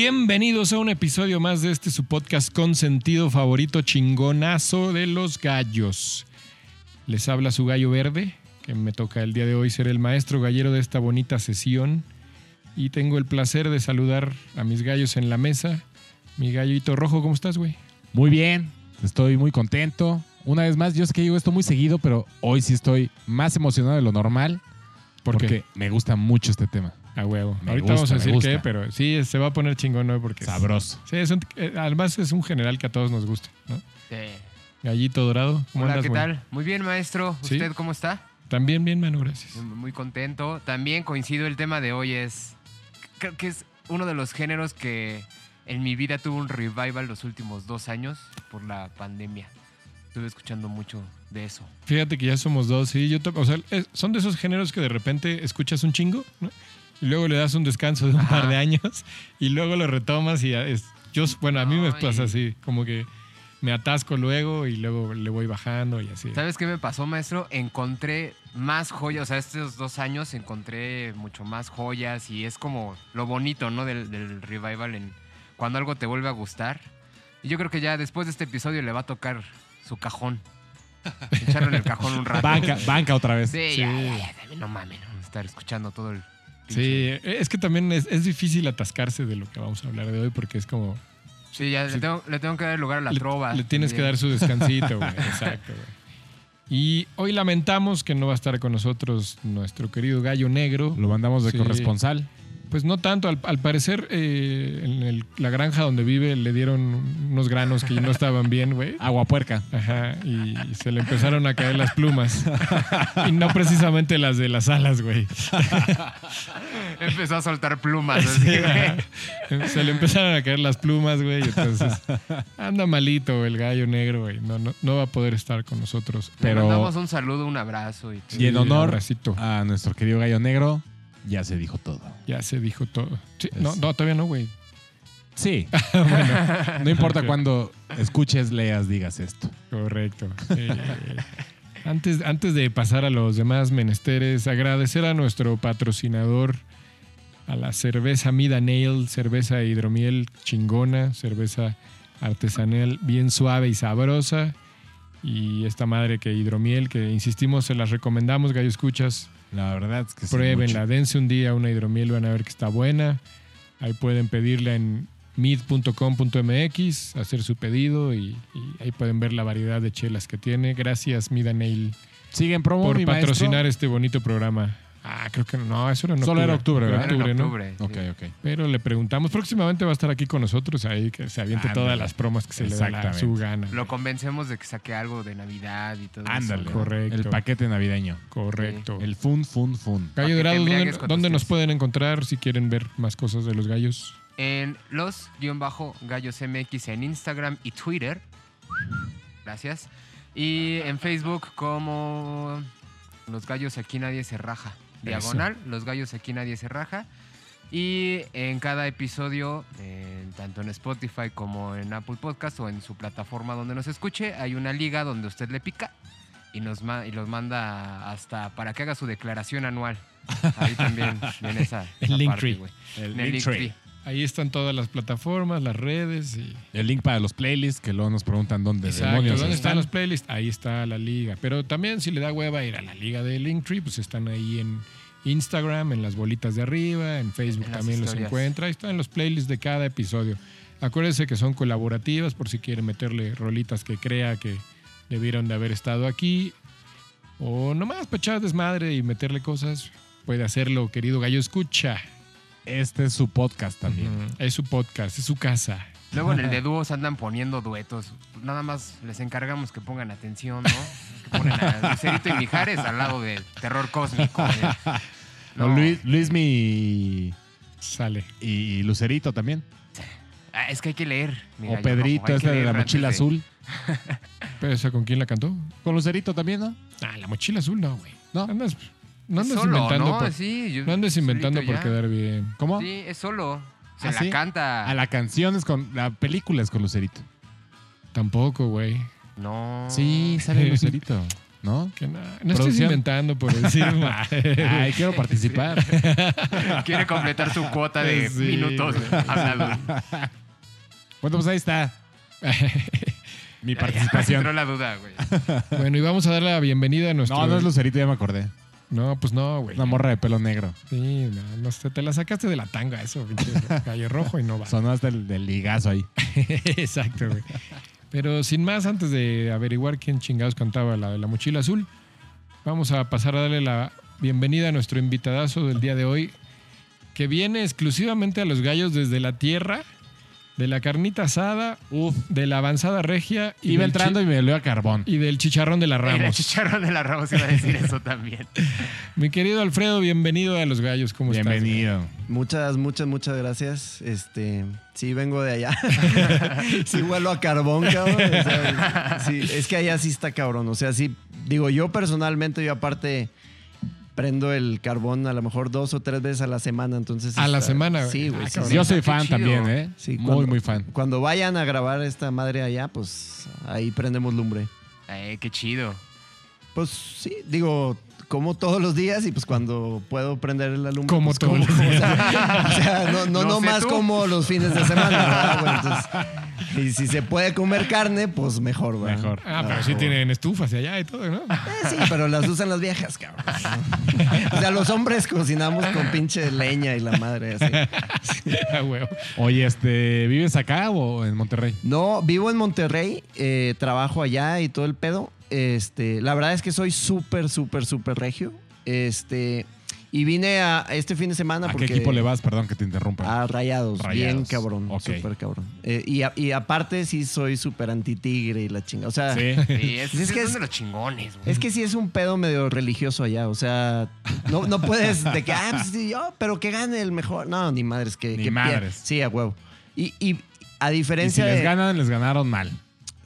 Bienvenidos a un episodio más de este su podcast con sentido favorito chingonazo de los gallos. Les habla su gallo verde, que me toca el día de hoy ser el maestro gallero de esta bonita sesión. Y tengo el placer de saludar a mis gallos en la mesa. Mi gallito rojo, ¿cómo estás, güey? Muy bien, estoy muy contento. Una vez más, yo sé que digo esto muy seguido, pero hoy sí estoy más emocionado de lo normal ¿Por porque qué? me gusta mucho este tema. A huevo. Me Ahorita gusta, vamos a decir qué, pero sí, se va a poner chingón, ¿no? Porque es- Sabroso. Sí, es un- eh, además es un general que a todos nos gusta, ¿no? Sí. Gallito dorado, ¿cómo Hola, andas, ¿qué tal? Muy bien, maestro. ¿Sí? ¿Usted cómo está? También bien, mano, gracias. Muy contento. También coincido, el tema de hoy es... Creo que es uno de los géneros que en mi vida tuvo un revival los últimos dos años por la pandemia. Estuve escuchando mucho de eso. Fíjate que ya somos dos, sí. Yo, o sea, es- son de esos géneros que de repente escuchas un chingo, ¿no? Y luego le das un descanso de un Ajá. par de años y luego lo retomas y es. Yo, bueno, a mí me pasa así, como que me atasco luego y luego le voy bajando y así. ¿Sabes qué me pasó, maestro? Encontré más joyas. O sea, estos dos años encontré mucho más joyas y es como lo bonito, ¿no? Del, del revival en cuando algo te vuelve a gustar. Y yo creo que ya después de este episodio le va a tocar su cajón. Echarlo en el cajón un rato. Banca, banca otra vez. Sí, Sí. ya, ya, no mames, ¿no? Estar escuchando todo el. Sí, es que también es, es difícil atascarse de lo que vamos a hablar de hoy porque es como. Sí, ya Sí. Le, tengo, le tengo que dar lugar a la le, trova. le tienes que dar su descansito, güey. Exacto, güey. Y hoy lamentamos que no va a estar con nosotros nuestro querido gallo negro. Lo mandamos de Sí. corresponsal. Pues no tanto, al, al parecer eh, en el- la granja donde vive le dieron unos granos que no estaban bien, güey. Agua puerca. Ajá, y se le empezaron a caer las plumas. Y no precisamente las de las alas, güey. Empezó a soltar plumas. Sí. Se le empezaron a caer las plumas, güey. y Entonces anda malito el gallo negro, güey. No, no, no va a poder estar con nosotros. Le Pero- mandamos un saludo, un abrazo. Y Y en honor a nuestro querido gallo negro, ya se dijo todo. Ya se dijo todo. Sí, Es- no, no, todavía no, güey. Sí. No importa cuándo escuches, leas, digas esto. Correcto. Eh, antes, antes de pasar a los demás menesteres, agradecer a nuestro patrocinador, a la cerveza Mida Nail, cerveza de hidromiel chingona, cerveza artesanal bien suave y sabrosa. Y esta madre que hidromiel, que insistimos, se las recomendamos, gallo escuchas, La verdad es que sí, pruébenla, mucho. dense un día una hidromiel, van a ver que está buena. Ahí pueden pedirla en mid.com.mx, hacer su pedido y, y ahí pueden ver la variedad de chelas que tiene. Gracias, Mida Nail, Sigue en promo, por mi maestro. patrocinar este bonito programa. Ah, creo que no, eso era en Solo era octubre, Era ¿verdad? octubre, en ¿no? octubre, sí. Ok, ok. Pero le preguntamos, próximamente va a estar aquí con nosotros, ahí que se aviente Ándale. todas las promos que se le da la- su gana. Lo convencemos de que saque algo de Navidad y todo Ándale. eso. ¿no? Correcto. El paquete navideño. Correcto. El fun, fun, fun. Gallo que te Dorado, ¿dónde, embriagues cuando dónde nos pueden encontrar si quieren ver más cosas de los gallos? En los guion bajo gallos MX en Instagram y Twitter. Gracias. Y en Facebook como Los Gallos Aquí Nadie Se Raja. Diagonal, Los Gallos Aquí Nadie Se Raja. Y en cada episodio, eh, tanto en Spotify como en Apple Podcast o en su plataforma donde nos escuche, hay una liga donde usted le pica y, nos ma- y los manda hasta para que haga su declaración anual. Ahí también viene esa, Linktree. parte, güey. El. Linktree. Ahí están todas las plataformas, las redes y El link para los playlists, que luego nos preguntan dónde Exacto, demonios ¿dónde están están. los playlists? Ahí está la liga. Pero también si le da hueva ir a la liga de Linktree, pues están ahí en Instagram, en las bolitas de arriba, en Facebook En también los encuentra. Ahí están los playlists de cada episodio. Acuérdense que son colaborativas por si quieren meterle rolitas que crea que debieron de haber estado aquí. O nomás para echar desmadre y meterle cosas. Puede hacerlo, querido gallo. Escucha. Este es su podcast también. Es su podcast, es su casa. Luego en el de dúos andan poniendo duetos. Nada más les encargamos que pongan atención, ¿no? Que ponen a Lucerito y Mijares al lado de Terror Cósmico. ¿eh? No, Luis, Luismi y, Sale. y Lucerito también. Ah, es que hay que leer. mi O Pedrito, ese de la mochila de- azul. ¿Pero esa con quién la cantó? Con Lucerito también, ¿no? Ah, la mochila azul no, güey. ¿No? Andas, no andes Solo, inventando ¿no? por, Sí, yo- no andes inventando por ya. quedar bien. ¿Cómo? Sí, es solo. Se ¿Ah, la sí? canta. A la canción es con. La película es con Lucerito. Tampoco, güey. No. Sí, sale Lucerito. ¿no? Que no, no Producción. inventando por decir. Ay, quiero participar. Quiere completar su cuota de Sí, minutos güey. hablando. Bueno, pues ahí está. Mi Entró participación. la duda, güey. bueno, y vamos a dar la bienvenida a nuestro. No, no es Lucerito, ya me acordé. No, pues no, güey. Una morra de pelo negro. Sí, no, no sé, te la sacaste de la tanga, eso, pinche gallo rojo y no va. Sonó hasta el del ligazo ahí. Exacto, güey. Pero sin más, antes de averiguar quién chingados cantaba la de la mochila azul, vamos a pasar a darle la bienvenida a nuestro invitadazo del día de hoy, que viene exclusivamente a los gallos desde la tierra, de la carnita asada, Uf. de la avanzada regia y, Iba del, entrando y me olió a carbón. y del chicharrón de la El Ramos. chicharrón de la Ramos iba a decir eso también. Mi querido Alfredo, bienvenido a los gallos. ¿Cómo estás? Bienvenido. Muchas, muchas, muchas gracias. Este, sí, vengo de allá. sí, huelo a carbón, cabrón. O sea, sí, es que allá sí está cabrón. O sea, sí, digo, yo personalmente, yo aparte prendo el carbón a lo mejor dos o tres veces a la semana. Entonces, A la semana. Sí, güey. Ah, sí, cabrón. sí. Yo soy fan chido. también, ¿eh? Sí, muy, cuando- muy fan. Cuando vayan a grabar esta madre allá, pues ahí prendemos lumbre. Eh, qué chido. Pues sí, digo, como todos los días y pues cuando puedo prender la lumbre. Como pues, todos los o sea, o sea, no, no, No no sé más tú. como los fines de semana. Entonces, y si se puede comer carne, pues mejor, ¿verdad? Mejor. Ah, pero sí tienen estufas y allá y todo, ¿no? Eh, sí, pero las usan las viejas, cabrón. O sea, los hombres cocinamos con pinche leña y la madre así. Ah, huevo. Oye, este, ¿vives acá o en Monterrey? No, vivo en Monterrey, eh, trabajo allá y todo el pedo. Este, la verdad es que soy súper, súper, súper regio. Este, y vine a este fin de semana ¿A porque qué equipo le vas? Perdón que te interrumpa. A rayados, bien Rayados, cabrón, ok. súper cabrón. Eh, y, a- y aparte sí soy súper anti-tigre y la chinga. O sea, Sí. Sí, es, que es- de los chingones, güey. es que sí es un pedo medio religioso allá. O sea, no, no puedes de que, ah, pues sí, yo, pero que gane el mejor. No, ni madres, que. Ni que madres. pier- Sí, a huevo. Y, y a Y si diferencia les de. ganan, les ganaron mal.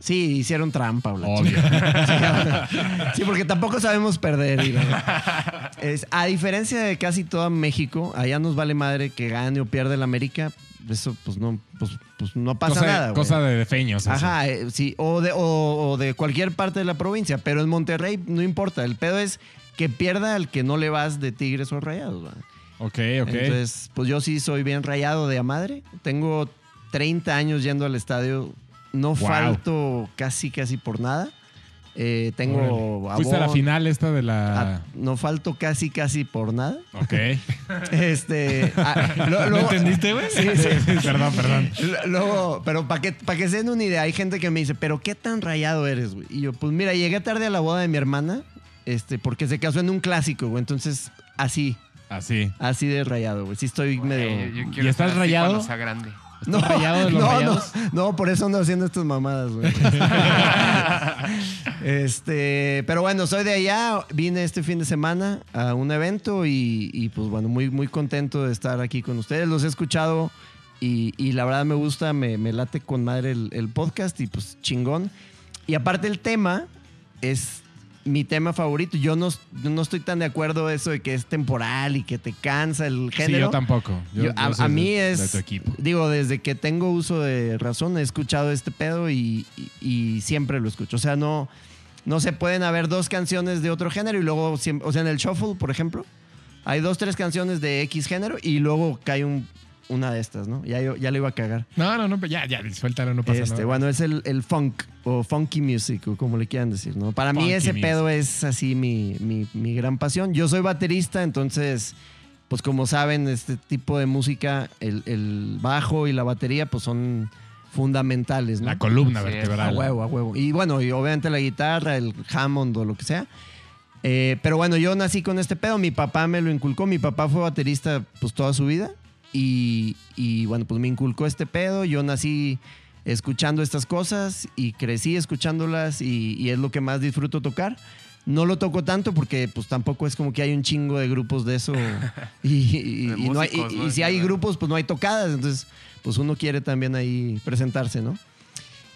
Sí, hicieron trampa, Obvio. chingada. Sí, porque tampoco sabemos perder. y la- Es, a diferencia de casi toda México, allá nos vale madre que gane o pierda el América. Eso, pues no, pues, pues no pasa cosa, nada. cosa de defeños. eso. Ajá, eh, sí, o de, o, o de cualquier parte de la provincia, pero en Monterrey no importa. El pedo es que pierda el que no le vas de Tigres o Rayados. ¿va? Ok, ok. Entonces, pues yo sí soy bien rayado de a madre. Tengo 30 años yendo al estadio. No Wow. falto casi, casi por nada. Eh, tengo Fuiste a la final esta de a- la... no falto casi, casi por nada. Ok. Este. ah, lo- ¿No luego- entendiste, güey? Sí, sí. perdón, perdón. Luego, pero para que, pa' que se den una idea, hay gente que me dice, pero qué tan rayado eres, güey. Y yo, pues mira, llegué tarde a la boda de mi hermana, este, porque se casó en un clásico, güey. Entonces, así, Así. así de rayado, güey. Sí estoy medio. Yo ¿Y estás rayado? cuando sea grande. ¿Estás rayado de los no, rayados? No, no, por eso ando haciendo estas mamadas, güey. este, pero bueno, soy de allá, vine este fin de semana a un evento y, y, pues bueno, muy, muy contento de estar aquí con ustedes. Los he escuchado y, y la verdad me gusta, me, me late con madre el, el podcast y pues chingón. Y aparte el tema es mi tema favorito. Yo no, no estoy tan de acuerdo eso de que es temporal y que te cansa el Sí, género. yo tampoco. Yo- Yo- a, yo a mí de- es. De. Digo, desde que tengo uso de razón, he escuchado este pedo y, y- y siempre lo escucho. O sea, no, no se pueden haber dos canciones de otro género y luego. O sea, en el shuffle, por ejemplo, hay dos, tres canciones de X género y luego cae un- una de estas, ¿no? Ya, ya le iba a cagar. No, no, no, ya, ya, suéltalo, no pasa Este, nada. bueno, es el, el funk o funky music o como le quieran decir, ¿no? Para mí Funky ese music. pedo es así mi, mi- mi gran pasión. Yo soy baterista, entonces, pues como saben, este tipo de música, el, el bajo y la batería, pues son fundamentales, ¿no? La columna Sí, A vertebral. huevo, a huevo. Y bueno, y obviamente la guitarra, el Hammond o lo que sea. Eh, pero bueno, yo nací con este pedo. Mi papá me lo inculcó. Mi papá fue baterista pues toda su vida. Y, y, bueno, pues me inculcó este pedo. Yo nací escuchando estas cosas y crecí escuchándolas y, y es lo que más disfruto tocar. No lo toco tanto porque pues tampoco es como que hay un chingo de grupos de eso. Y, y- De y no hay- y- músicos, ¿no? y si hay grupos, pues no hay tocadas. Entonces, pues uno quiere también ahí presentarse, ¿no?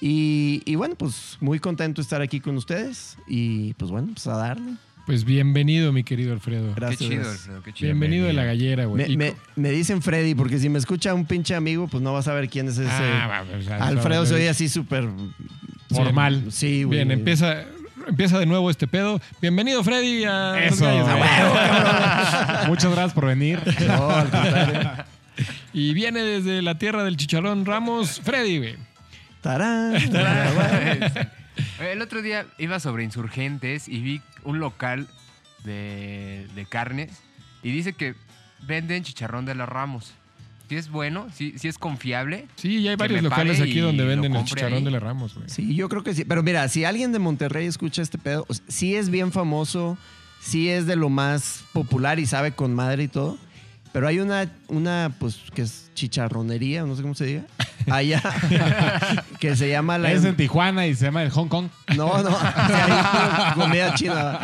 Y, y bueno, pues muy contento de estar aquí con ustedes. Y pues bueno, pues a darle. Pues bienvenido, mi querido Alfredo. Gracias. Qué chido. Alfredo, qué chido. Bienvenido de la gallera, güey. Me, dicen Freddy, porque si me escucha un pinche amigo, pues no va a saber quién es ese. Ah, va, pues, Alfredo se oye así súper Formal. Sí, güey. Bien, empieza. empieza de nuevo este pedo. Bienvenido, Freddy, a Los Eso. Gallos. Muchas gracias por venir. No, al. Y viene desde la tierra del chicharrón Ramos, Freddy, güey. Tarán. El otro día iba sobre insurgentes y vi un local de, de carnes y dice que venden chicharrón de las Ramos. Si es bueno, si es confiable. Sí, ya hay varios locales aquí donde venden el chicharrón ahí. de la Ramos, güey. Sí, yo creo que sí. Pero mira, si alguien de Monterrey escucha este pedo, o sea, sí es bien famoso, sí es de lo más popular y sabe con madre y todo. Pero hay una, una pues, que es chicharronería, no sé cómo se diga, allá, que se llama la... Es en Tijuana y se llama el Hong Kong. No, no, comida china.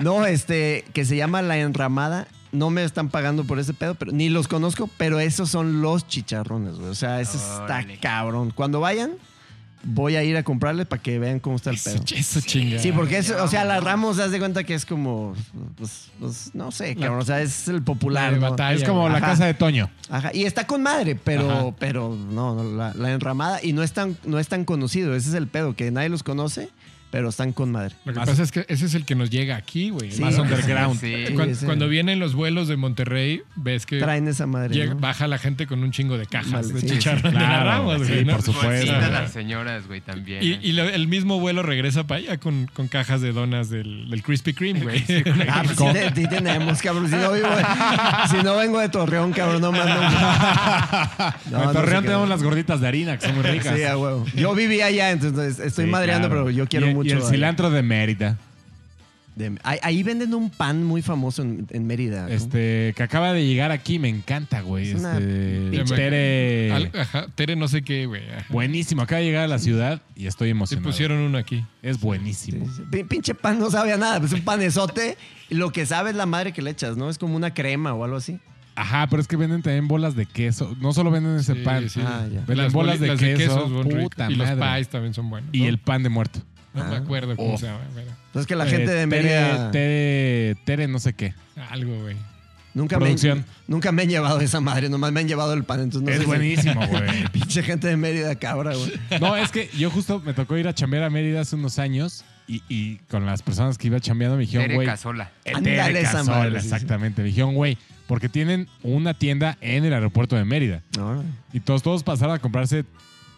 No, este, que se llama La Enramada. No me están pagando por ese pedo, pero ni los conozco, pero esos son los chicharrones, güey. O sea, eso está cabrón. Cuando vayan, voy a ir a comprarles para que vean cómo está el Eso, pedo. eso chinga. Sí, porque es, o sea, la Ramos, haz de cuenta que es como, pues, pues, no sé, cabrón, o sea, es el popular. la de ¿no? batalla. Es como la Ajá. casa de Toño. Ajá, y está con madre, pero, Ajá. pero no, no, la, la enramada, y no es, tan, no es tan conocido, ese es el pedo, que nadie los conoce, pero están con madre. Lo que Más- pasa es que ese es el que nos llega aquí, güey. Sí, Más underground. Sí. Sí, Cuan- ese- Cuando vienen los vuelos de Monterrey, ves que Traen esa madre. llega- ¿no? baja la gente con un chingo de cajas Vale, de sí, chicharrón de la claro, Ramos, sí, güey. ¿no? por supuesto. Bolsitas güey. las señoras, güey, también. Y, ¿eh? y lo- el mismo vuelo regresa para allá con, con cajas de donas del, del Krispy Kreme, güey. Ah, pues sí, te- sí tenemos, cabrón. Si no, vivo, si no vengo de Torreón, cabrón, no mando. No, en no Torreón sé tenemos las gorditas de harina, que son muy ricas. Sí, a huevo. Yo vivía allá, entonces estoy Sí, madreando, claro. pero yo quiero mucho. Y el allá. cilantro de Mérida. De- ahí, ahí venden un pan muy famoso en, en Mérida. ¿no? Este, que acaba de llegar aquí, me encanta, güey. Es una Este, Tere. Al- ajá, Tere no sé qué, güey. ajá. Buenísimo, acaba de llegar a la ciudad y estoy Sí emocionado. pusieron uno aquí. Es buenísimo. Sí, sí. Pin- Pinche pan no sabe a nada, pues es un panesote. Y lo que sabe es la madre que le echas, ¿no? Es como una crema o algo así. Ajá, pero es que venden también bolas de queso. No solo venden ese Sí, pan. sí. Ah, ya. Venden bolas de las queso, puta y los pies también son buenos. Y ¿no? el pan de muerto. No me Ah. acuerdo cómo Oh. se llama. pero Entonces que la gente Eh, de Tere- Mérida Tere, Tere, no sé qué. Algo, güey. nunca me, producción. nunca me han llevado esa madre, nomás me han llevado el pan. Entonces no es sé buenísimo, güey. Pinche gente de Mérida, cabra, güey. No, es que yo justo me tocó ir a chambear a Mérida hace unos años y, y con las personas que iba chambeando me dijeron, Tere güey. Casola. eh, Ándale Tere esa Casola, madre, sí, sí. exactamente. Me dijeron, güey, porque tienen una tienda en el aeropuerto de Mérida. No, Y todos, todos pasaron a comprarse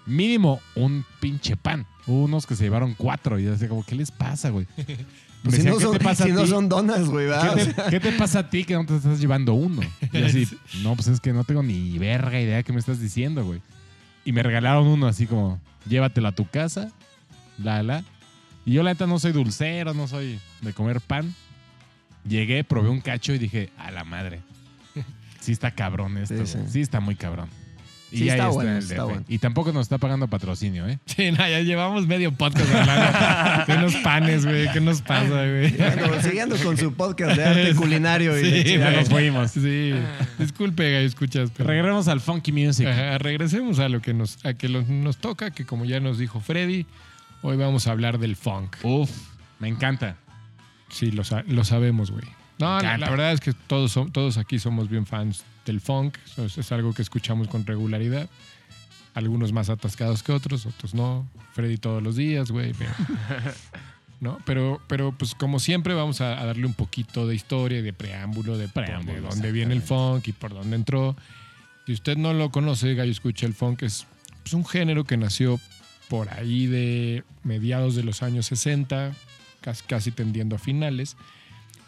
mínimo un pinche pan. Hubo unos que se llevaron cuatro y yo decía, como, ¿qué les pasa, güey? Pues si decían, no, ¿qué son, te pasa si a no ti? son donas, güey. ¿Qué te, qué te pasa a ti que no te estás llevando uno? Y así, no, pues es que no tengo ni verga idea que me estás diciendo, güey. Y me regalaron uno así como, llévatelo a tu casa, la, la. Y yo la neta no soy dulcero, no soy de comer pan. Llegué, probé un cacho y dije, a la madre. Sí está cabrón esto, Sí, güey. sí. sí. está muy cabrón. Y Sí ya está ahí bueno, en el está DF. bueno. Y tampoco nos está pagando patrocinio, ¿eh? Sí, no, ya llevamos medio podcast hablando de unos panes, güey. ¿Qué nos pasa, güey? bueno, siguiendo con su podcast de arte culinario y Sí, Ya nos fuimos. Sí, disculpe, escuchas. pero- Regresemos al funky music. Ajá, regresemos a lo que nos, a que lo- nos toca, que como ya nos dijo Freddy, hoy vamos a hablar del funk. Uf, me encanta. Sí, lo, lo sabemos, güey. No, la, la verdad es que todos, todos aquí somos bien fans del funk. Es, algo que escuchamos con regularidad. Algunos más atascados que otros, otros no. Freddy todos los días, güey. Pero, ¿no? pero, pero, pues como siempre, vamos a, a darle un poquito de historia de preámbulo de, Preámbulo, de dónde viene el funk y por dónde entró. Si usted no lo conoce, Gallo Escucha, el funk es pues, un género que nació por ahí de mediados de los años 60, casi, casi tendiendo a finales.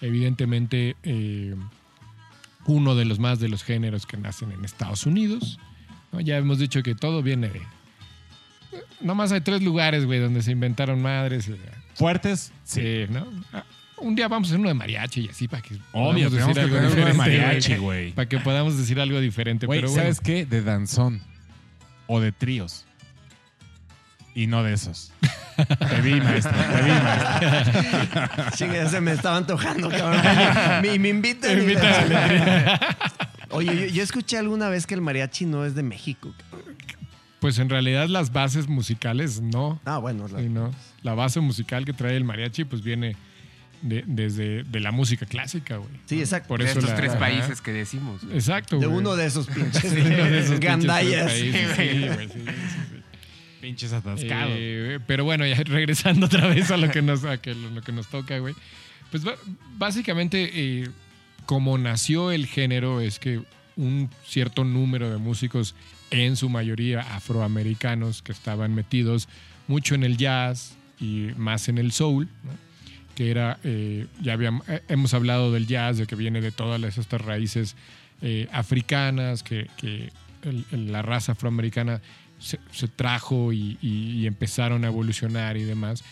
Evidentemente, eh, uno de los más de los géneros que nacen en Estados Unidos. ¿no? Ya hemos dicho que todo viene de... Nomás hay tres lugares, güey, donde se inventaron madres. eh, ¿Fuertes? Sí, ¿no? Ah, Un día vamos a hacer uno de mariachi y así para que Obvio, tenemos que tener uno de diferente, mariachi, güey. Para que podamos decir algo diferente. Güey, pero bueno. ¿sabes qué? De danzón. O de tríos. Y no de esos. te vi, maestro. Te vi, maestro. Chinga, se me estaba antojando, cabrón. Me, me invitan. y- Oye, yo, yo escuché alguna vez que el mariachi no es de México. Pues en realidad las bases musicales no. Ah, bueno. la- Sí, no. La base musical que trae el mariachi pues viene de- desde de la música clásica, güey. Sí, exacto. Por de eso estos la- tres ajá. países que decimos. güey. Exacto, De uno de esos pinches De uno de esos pinches gandallas. tres países, sí, güey, sí, sí, sí. Pinches atascados. Eh, pero bueno, ya regresando otra vez a lo que nos, a que, lo que nos toca, güey. Pues básicamente, eh, como nació el género, es que un cierto número de músicos, en su mayoría afroamericanos, que estaban metidos mucho en el jazz y más en el soul, que era, eh, ya habíamos, eh, hemos hablado del jazz, de que viene de todas estas raíces africanas, que, la raza afroamericana se, trajo y, empezaron a evolucionar y demás.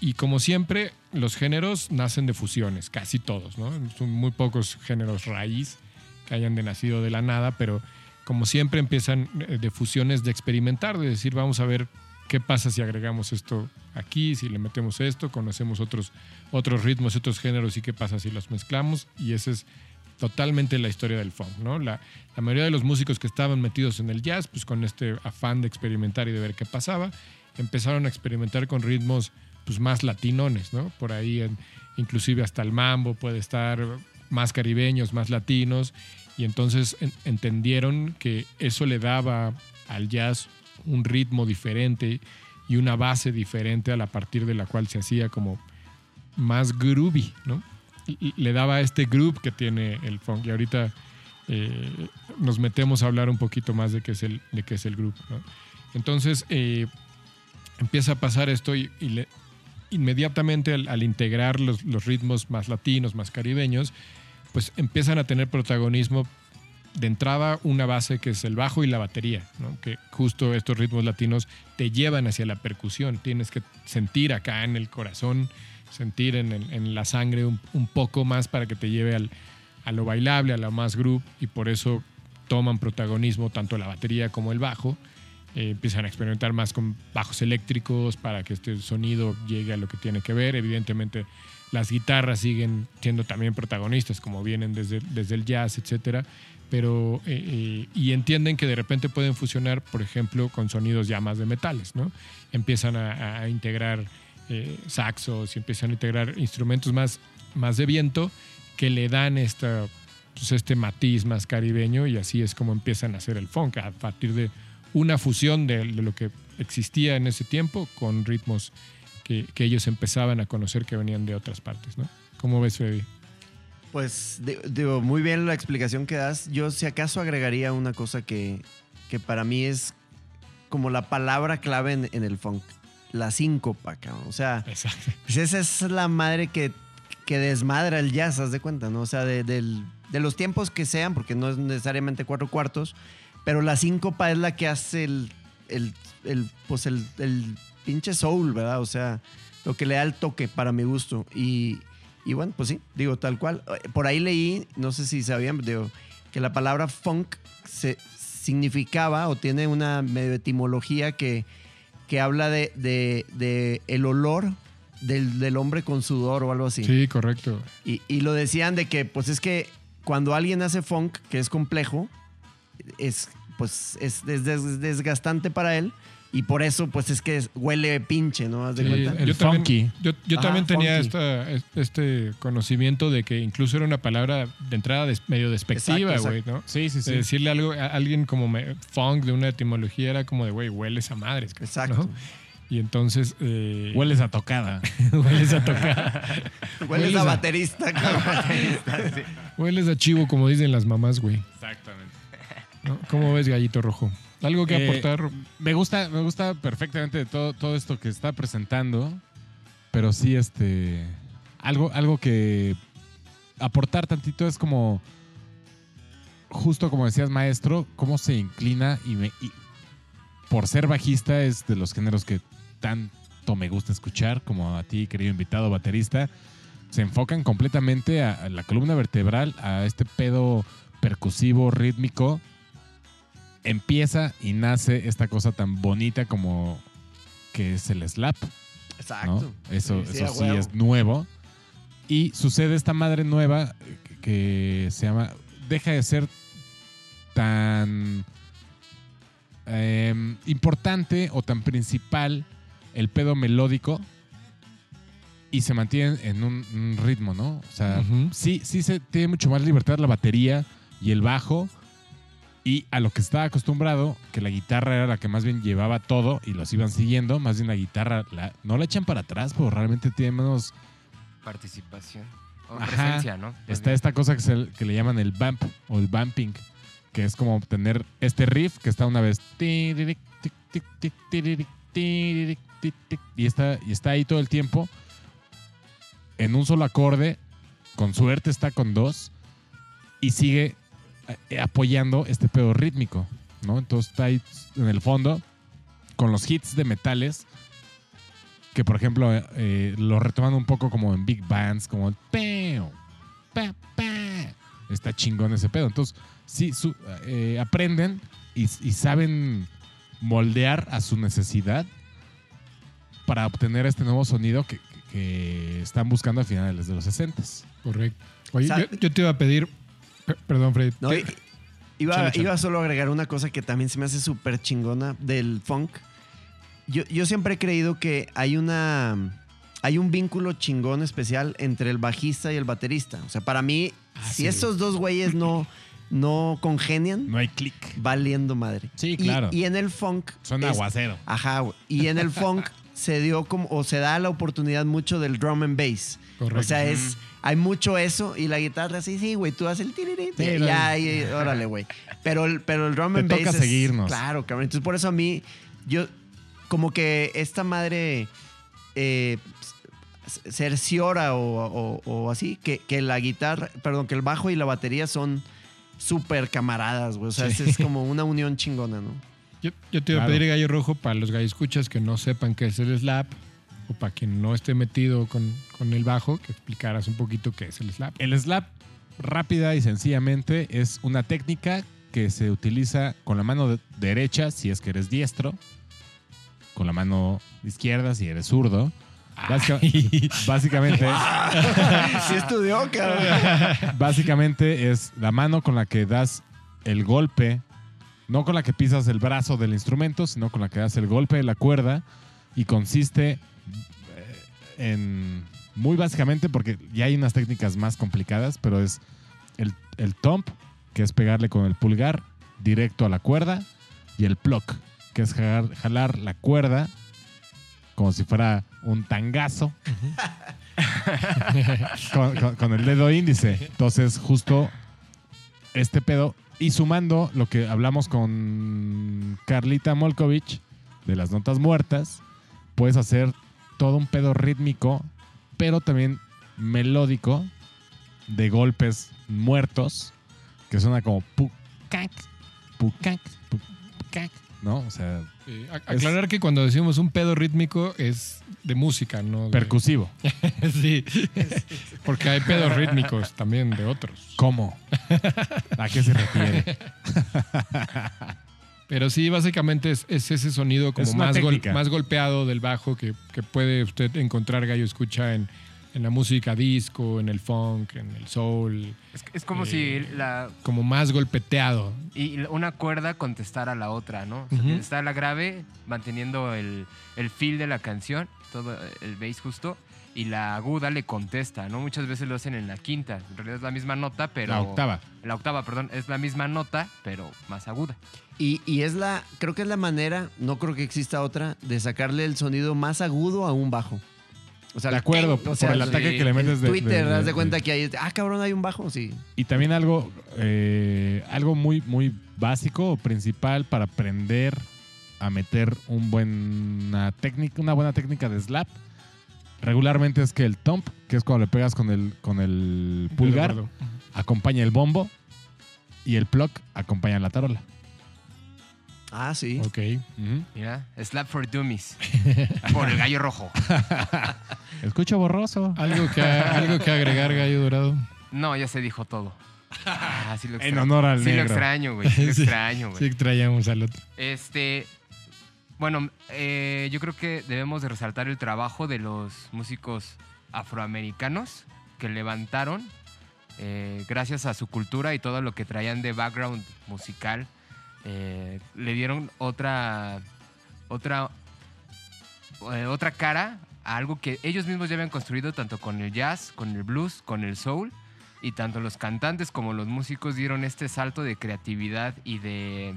Y como siempre, los géneros nacen de fusiones, casi todos, ¿no? Son muy pocos géneros raíz que hayan de nacido de la nada, pero como siempre empiezan eh, de fusiones de experimentar, de decir, vamos a ver qué pasa si agregamos esto aquí, si le metemos esto, conocemos otros, otros ritmos, otros géneros y qué pasa si los mezclamos. Y esa es totalmente la historia del funk, ¿no? La, mayoría de los músicos que estaban metidos en el jazz, pues con este afán de experimentar y de ver qué pasaba, empezaron a experimentar con ritmos pues más latinones, ¿no? Por ahí en- inclusive hasta el mambo puede estar más caribeños, más latinos, y entonces en- entendieron que eso le daba al jazz un ritmo diferente y una base diferente a la partir de la cual se hacía como más groovy, ¿no? Le daba este groove que tiene el funk. Y ahorita eh, nos metemos a hablar un poquito más de qué es el, de qué es el groove. Entonces eh, empieza a pasar esto y, inmediatamente al, integrar los, los ritmos más latinos, más caribeños, pues empiezan a tener protagonismo de entrada una base que es el bajo y la batería, que justo estos ritmos latinos te llevan hacia la percusión, tienes que sentir acá en el corazón, sentir en, en la sangre un, poco más para que te lleve al, a lo bailable, a lo más groove, y por eso toman protagonismo tanto la batería como el bajo. Eh, empiezan a experimentar más con bajos eléctricos para que este sonido llegue a lo que tiene que ver. Evidentemente, las guitarras siguen siendo también protagonistas, como vienen desde, desde el jazz, etcétera. Pero, eh, eh, y entienden que de repente pueden fusionar, por ejemplo, con sonidos ya más de metales, ¿no? Empiezan a integrar eh, saxos y empiezan a integrar instrumentos más, más de viento que le dan esta, pues, este matiz más caribeño y así es como empiezan a hacer el funk a partir de una fusión de, lo que existía en ese tiempo con ritmos que, ellos empezaban a conocer que venían de otras partes, ¿no? ¿Cómo ves, Freddy? Pues di- digo, muy bien la explicación que das. Yo si acaso agregaría una cosa que, que para mí es como la palabra clave en el funk. La síncopa, cabrón. O sea, pues esa es la madre que, que desmadra el jazz, haz de cuenta, ¿no? O sea, de, del- de los tiempos que sean, porque no es necesariamente cuatro cuartos, pero la síncopa es la que hace el, el, el, pues el, el pinche soul, ¿verdad? O sea, lo que le da el toque para mi gusto. Y, y bueno, pues sí, digo, tal cual. Por ahí leí, no sé si sabían, digo, que la palabra funk se, significaba o tiene una medio etimología que, que habla de, de- de el olor del, del hombre con sudor o algo así. Sí, correcto. Y, y lo decían de que, pues es que cuando alguien hace funk, que es complejo, es, pues, es, es des- desgastante para él. Y por eso, pues es que huele pinche, ¿no? ¿Haz de Sí, cuenta? El yo también, yo, yo Ajá, también tenía esta, es- este conocimiento de que incluso era una palabra de entrada des- medio despectiva, güey, ¿no? Sí, sí, sí. De decirle algo a alguien como me- funk de una etimología era como de, güey, hueles a madres. Exacto. Y entonces... eh, Hueles a tocada. hueles a tocar. Hueles hueles a a- baterista, cabrón. hueles a chivo, como dicen las mamás, güey. Exactamente. ¿no? ¿Cómo ves, Gallito Rojo? ¿Algo que Eh, aportar? Me gusta, me gusta perfectamente todo, todo esto que está presentando, pero sí, este, algo, algo que aportar tantito es como, justo como decías, maestro, cómo se inclina y, me- y por ser bajista es de los géneros que tanto me gusta escuchar, como a ti, querido invitado baterista, se enfocan completamente a, a la columna vertebral, a este pedo percusivo, rítmico, empieza y nace esta cosa tan bonita como que es el slap. Exacto. ¿no? Eso Sí, eso sí huevo. es nuevo. Y sucede esta madre nueva que, se llama. Deja de ser tan em, importante o tan principal el pedo melódico y se mantiene en un, un ritmo, ¿no? O sea, sí, sí se tiene mucho más libertad la batería y el bajo. Y a lo que estaba acostumbrado, que la guitarra era la que más bien llevaba todo y los iban siguiendo, más bien la guitarra la- no la echan para atrás, pero realmente tiene menos... Participación. O Ajá. presencia, ¿no? Está bien. esta cosa que, se- que le llaman el bump o el bumping, que es como tener este riff que está una vez... Y está, y está ahí todo el tiempo en un solo acorde, con suerte está con dos, y sigue eh, apoyando este pedo rítmico, ¿no? Entonces está ahí en el fondo con los hits de metales que, por ejemplo, eh, eh, lo retoman un poco como en big bands, como el peo, pa, pa. Está chingón ese pedo. Entonces, sí, su- eh, aprenden y, y saben moldear a su necesidad para obtener este nuevo sonido que, que- que están buscando a finales de los 60 Correcto. Oye, O sea, yo, yo te iba a pedir. Per- Perdón, Fred. No, ¿qué- i- iba, iba solo a agregar una cosa que también se me hace súper chingona del funk. Yo, yo siempre he creído que hay una. Hay un vínculo chingón especial entre el bajista y el baterista. O sea, para mí, Ah, si sí. esos dos güeyes no, no congenian, No hay click. valiendo madre. Sí, Y- claro. Y, en el funk. Son es- aguacero. Ajá, güey. Y en el funk se dio como, o se da la oportunidad mucho del drum and bass. Correcto. O sea, es, hay mucho eso y la guitarra, sí, sí, güey, tú haces el tirirín. Sí, y ya, ahí, órale, güey. Pero el, pero el drum Te and toca bass es- seguirnos. Claro, cabrón. Entonces, por eso a mí, yo, como que esta madre eh, cerciora o, o- o así, que, que la guitarra, perdón, que el bajo y la batería son súper camaradas, güey. O sea, Sí. es, como una unión chingona, ¿no? Yo, yo te iba Claro. a pedir gallo rojo para los gallos escuchas que no sepan qué es el slap o para quien no esté metido con, con el bajo, que explicaras un poquito qué es el slap. El slap, rápida y sencillamente, es una técnica que se utiliza con la mano de- derecha si es que eres diestro, con la mano izquierda si eres zurdo. Básica- básicamente, sí estudió, cabrón. básicamente es la mano con la que das el golpe, no con la que pisas el brazo del instrumento, sino con la que das el golpe de la cuerda y consiste eh, en, muy básicamente, porque ya hay unas técnicas más complicadas, pero es el, el thump, que es pegarle con el pulgar directo a la cuerda, y el pluck, que es jalar, jalar la cuerda como si fuera un tangazo con, con- con el dedo índice. Entonces, justo este pedo. Y sumando lo que hablamos con Carlita Molkovich de las notas muertas, puedes hacer todo un pedo rítmico, pero también melódico, de golpes muertos, que suena como pucac, pucac, pucac, ¿no? O sea, Aclarar que cuando decimos un pedo rítmico es de música, no de- percusivo. sí. Porque hay pedos rítmicos también de otros. ¿Cómo? ¿A qué se refiere? Pero sí, básicamente es, es ese sonido como Es más, gol- técnica. más golpeado del bajo que, que puede usted encontrar gallo escucha en, en la música disco, en el funk, en el soul, Es, es como Eh, si la como más golpeteado. y una cuerda contestara a la otra, ¿no? O sea, Ujú. Está la grave manteniendo el, el feel de la canción, todo el bass justo, y la aguda le contesta, ¿no? Muchas veces lo hacen en la quinta. En realidad es la misma nota, pero. La octava. La octava, perdón. Es la misma nota, pero más aguda. Y, y es la, creo que es la manera, no creo que exista otra, de sacarle el sonido más agudo a un bajo. O sea, De acuerdo, o por sea, el ataque sí, que le metes de... Twitter, de- haz de- de cuenta que hay, ah, cabrón, hay un bajo, sí. Y también algo, eh, algo muy, muy básico o principal para aprender a meter un buena técnica, una buena técnica de slap. Regularmente es que el thump, que es cuando le pegas con el, con el pulgar, acompaña el bombo y el pluck acompaña la tarola. Ah, sí. Ok. Mira, Slap for Dummies. por el gallo rojo. Escucho borroso. ¿Algo que, algo que agregar, gallo dorado. No, ya se dijo todo. Ah, sí lo En extraño. honor al Sí lo negro. extraño, güey. Sí lo extraño, güey. Sí, traíamos al otro. Este, bueno, eh, yo creo que debemos de resaltar el trabajo de los músicos afroamericanos que levantaron, eh, gracias a su cultura y todo lo que traían de background musical, eh, le dieron otra, otra, eh, otra cara a algo que ellos mismos ya habían construido tanto con el jazz, con el blues, con el soul. y tanto los cantantes como los músicos dieron este salto de creatividad y de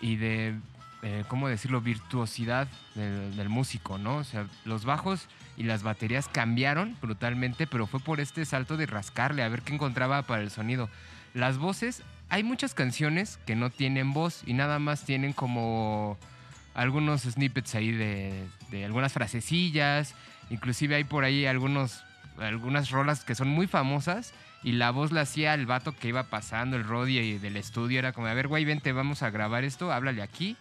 y de eh, cómo decirlo virtuosidad del, del músico, ¿no? O sea, los bajos y las baterías cambiaron brutalmente, pero fue por este salto de rascarle a ver qué encontraba para el sonido. Las voces, hay muchas canciones que no tienen voz y nada más tienen como algunos snippets ahí de, algunas frasecillas, inclusive hay por ahí algunos algunas rolas que son muy famosas y la voz la hacía el vato que iba pasando, el Roddy del estudio, era como, a ver, güey, vente, vamos a grabar esto, háblale aquí.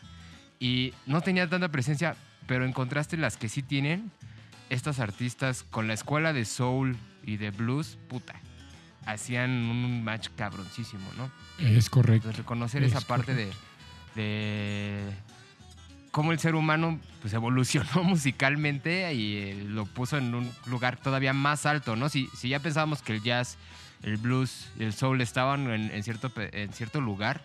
Y no tenía tanta presencia, pero en contraste las que sí tienen, estas artistas con la escuela de soul y de blues, puta, hacían un match cabroncísimo, ¿no? Es correcto. Entonces, reconocer Es esa parte de, de cómo el ser humano pues evolucionó musicalmente y eh, lo puso en un lugar todavía más alto, ¿no? Si, si ya pensábamos que el jazz, el blues y el soul estaban en, en cierto, en cierto lugar,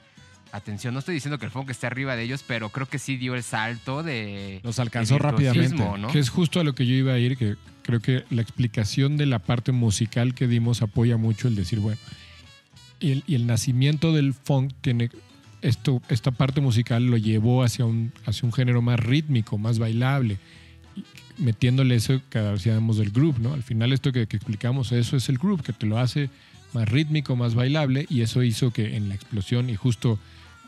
atención, no estoy diciendo que el funk esté arriba de ellos, pero creo que sí dio el salto de... Los alcanzó de rápidamente. ¿no? Que es justo a lo que yo iba a ir, que creo que la explicación de la parte musical que dimos apoya mucho el decir, bueno, y el, y el nacimiento del funk tiene esto, esta parte musical lo llevó hacia un, hacia un género más rítmico, más bailable, metiéndole eso que decíamos del groove, ¿no? Al final esto que, que explicamos, eso es el groove, que te lo hace más rítmico, más bailable, y eso hizo que en la explosión y justo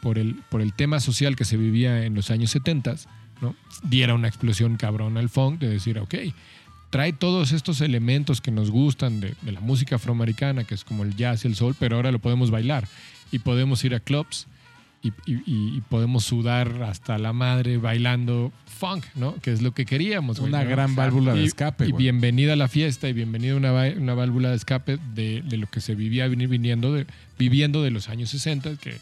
por el, por el tema social que se vivía en los años 70, ¿no? diera una explosión cabrón al funk de decir, ok, trae todos estos elementos que nos gustan de, de la música afroamericana, que es como el jazz y el soul, pero ahora lo podemos bailar y podemos ir a clubs y, y- y- podemos sudar hasta la madre bailando funk, ¿no? Que es lo que queríamos. Una gran válvula de escape, y güey. bienvenida a la fiesta y bienvenida a una, una válvula de escape de, de lo que se vivía viniendo de, viviendo de los años 60, que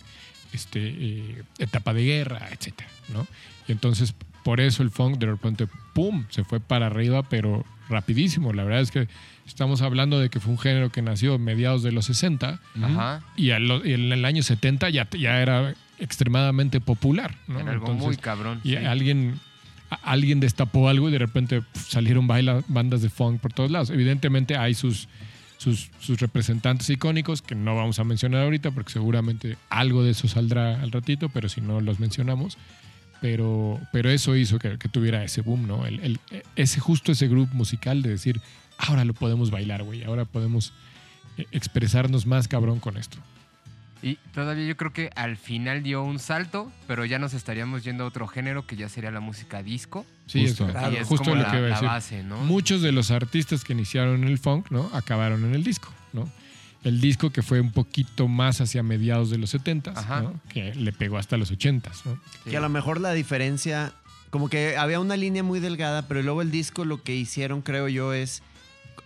este, eh, etapa de guerra, etcétera, ¿no? Y entonces, por eso el funk de repente, ¡pum!, se fue para arriba, pero rapidísimo. La verdad es que estamos hablando de que fue un género que nació a mediados de los 60 Ajá. y, a lo- y en el año 70 ya, ya era extremadamente popular, ¿no? Era algo Entonces, muy cabrón. y sí. alguien, alguien destapó algo y de repente salieron baila- bandas de funk por todos lados. Evidentemente hay sus, sus, representantes icónicos que no vamos a mencionar ahorita porque seguramente algo de eso saldrá al ratito, pero si no los mencionamos. Pero, pero eso hizo que, tuviera ese boom, ¿no? El- ese, justo ese grupo musical de decir, ahora lo podemos bailar, güey, ahora podemos eh, expresarnos más cabrón con esto. Y todavía yo creo que al final dio un salto, pero ya nos estaríamos yendo a otro género que ya sería la música disco. Sí, Justo. Claro, y es justo como lo la, que iba a decir. base, ¿no? Muchos de los artistas que iniciaron el funk, ¿no? Acabaron en el disco, ¿no? El disco que fue un poquito más hacia mediados de los 70 Ajá. ¿no? Que le pegó hasta los 80 ¿no? Sí. Que a lo mejor la diferencia, como que había una línea muy delgada, pero luego el disco lo que hicieron, creo yo, es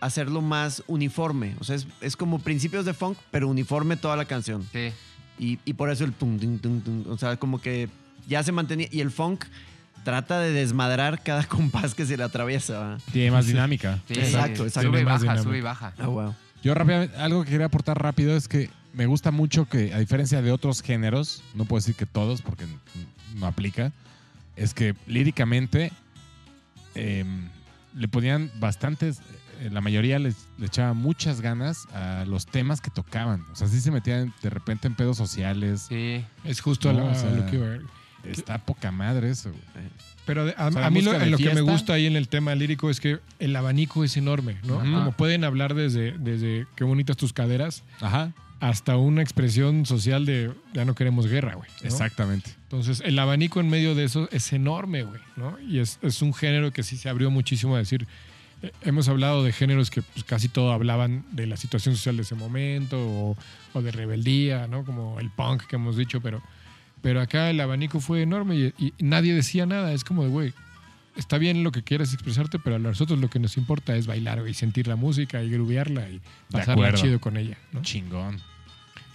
hacerlo más uniforme. O sea, es, es como principios de funk, pero uniforme toda la canción. Sí. Y, y por eso el tum, tum, tum, tum. O sea, como que ya se mantenía. Y el funk trata de desmadrar cada compás que se le atraviesa. Tiene más dinámica. Sí, Exacto, exacto. Sube y baja, dinámica. sube y baja. Ah, wow. Yo rápidamente, algo que quería aportar rápido es que me gusta mucho que, a diferencia de otros géneros, no puedo decir que todos porque no aplica, es que líricamente em, le ponían bastantes, la mayoría les, le echaba muchas ganas a los temas que tocaban. O sea, sí se metían de repente en pedos sociales. Sí. Es justo No, a lo, o sea, a lo que iba a ver. Está poca madre eso. güey. Pero a, O sea, a mí lo, que me gusta ahí en el tema lírico es que el abanico es enorme, ¿no? Como pueden hablar desde, desde qué bonitas tus caderas Ajá, hasta una expresión social de ya no queremos guerra, güey. ¿no? exactamente. Entonces, el abanico en medio de eso es enorme, güey, ¿no? Y es, es un género que sí se abrió muchísimo a decir. Hemos hablado de géneros que pues, casi todo hablaban de la situación social de ese momento o, o de rebeldía, ¿no? Como el punk que hemos dicho, pero, pero acá el abanico fue enorme y, y nadie decía nada. Es como de, güey, está bien lo que quieras expresarte, pero a nosotros lo que nos importa es bailar y sentir la música y grubearla y pasarla chido con ella, ¿no? Chingón.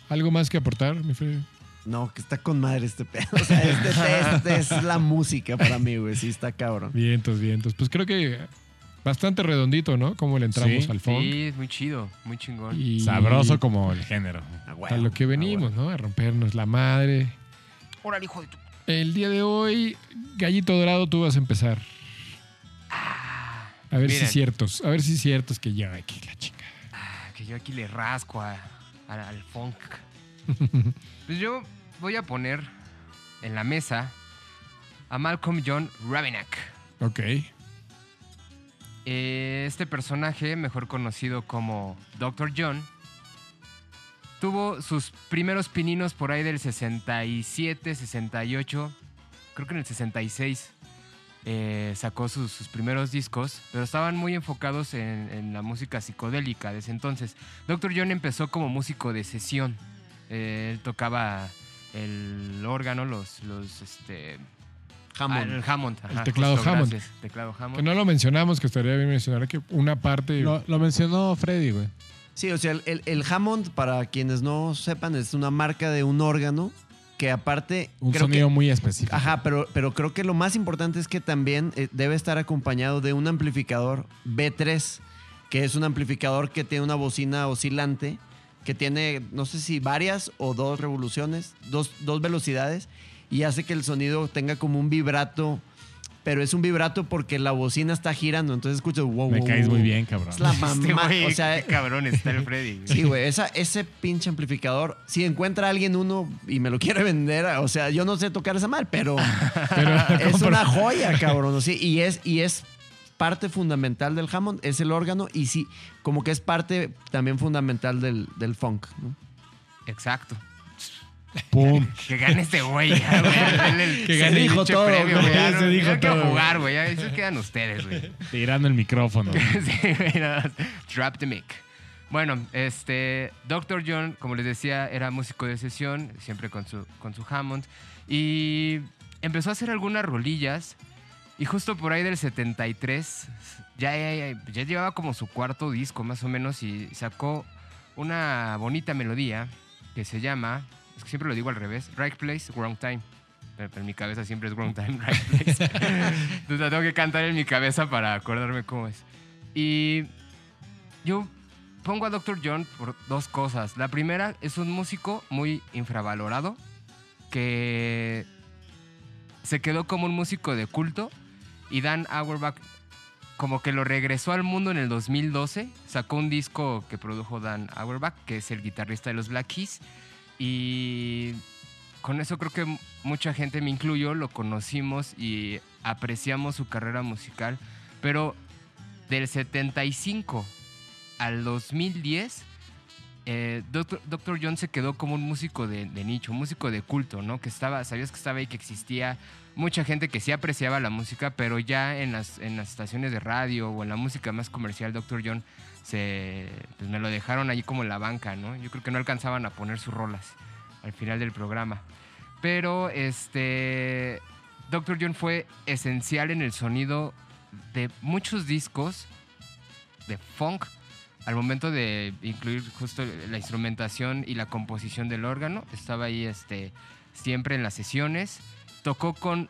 ¿Algo más que aportar, mi Freddy? No, que está con madre este pedo. O sea, este, este- este es la música para mí, güey. Sí, está cabrón. Vientos, vientos. Pues creo que bastante redondito, ¿no? Como le entramos Sí. al funk. Sí, es muy chido, muy chingón. Y Sabroso como el género. Ah, a lo que venimos, ¿no? A rompernos la madre. Órale, hijo de tu... El día de hoy, Gallito Dorado, tú vas a empezar. A ver si Miren. es ciertos. A ver si es ciertos que ya aquí la chica. Ah, que yo aquí le rasco a- a- al funk. pues yo voy a poner en la mesa a Malcolm John Ravenack. Ok. Eh, Este personaje, mejor conocido como Dr. John, tuvo sus primeros pininos por ahí del 67, 68, creo que en el 66 eh, sacó sus, sus primeros discos, pero estaban muy enfocados en, la música psicodélica de ese entonces. Dr. John empezó como músico de sesión. Eh, él tocaba el órgano, los, los este, Hammond. ah, el Hammond. ajá, teclado justo, Hammond. gracias, Teclado Hammond. Que no lo mencionamos, que estaría bien mencionar que una parte. Lo, lo mencionó Freddy, güey. Sí, o sea, el, el- el Hammond, para quienes no sepan, es una marca de un órgano que aparte... Un creo sonido que- muy específico. Ajá, pero, pero creo que lo más importante es que también eh, debe estar acompañado de un amplificador B3, que es un amplificador que tiene una bocina oscilante, que tiene, no sé si varias o dos revoluciones, dos, dos velocidades, y hace que el sonido tenga como un vibrato, pero es un vibrato porque la bocina está girando, entonces escuchas wow, Me wow, caes wow. muy bien, cabrón. Es la Este mamá, güey, o sea, qué cabrón está el Freddy. Sí, güey, esa- ese pinche amplificador, si encuentra alguien uno y me lo quiere vender, o sea, yo no sé tocar esa mal, pero, Pero es una joya, cabrón, sí, y es, y es parte fundamental del Hammond, es el órgano, y sí, como que es parte también fundamental del, del funk, ¿no? Exacto. ¡Pum! Que gane este güey. ya, güey. El- Que gane. pinche Dijo todo, premio, güey. Ya Se dijo no quiero todo, jugar, güey. Eso quedan ustedes, güey. Tirando el micrófono. Sí, güey, nada más. Drop the mic. Bueno, este, Dr. John, como les decía, era músico de sesión, siempre con su, con su Hammond, y empezó a hacer algunas rolillas, y justo por ahí del 73, ya, ya, ya llevaba como su cuarto disco más o menos, y sacó una bonita melodía que se llama, siempre lo digo al revés, Right Place, Wrong Time. Pero, pero en mi cabeza siempre es Wrong Time, Right Place. Entonces la tengo que cantar en mi cabeza para acordarme cómo es. Y yo pongo a Dr. John por dos cosas. La primera es un músico muy infravalorado que se quedó como un músico de culto y Dan Auerbach como que lo regresó al mundo en el 2012. Sacó un disco que produjo Dan Auerbach, que es el guitarrista de los Black Keys. Y con eso creo que mucha gente, me incluyo, lo conocimos y apreciamos su carrera musical. Pero del 75 al 2010, eh, Dr. John se quedó como un músico de, de nicho, músico de culto, ¿no? Que estaba, sabías que estaba ahí, que existía mucha gente que sí apreciaba la música, pero ya en las, en las estaciones de radio o en la música más comercial, Dr. John se, pues me lo dejaron ahí como en la banca, ¿no? Yo creo que no alcanzaban a poner sus rolas al final del programa. Pero este Dr. John fue esencial en el sonido de muchos discos de funk al momento de incluir justo la instrumentación y la composición del órgano. Estaba ahí este, siempre en las sesiones. Tocó con...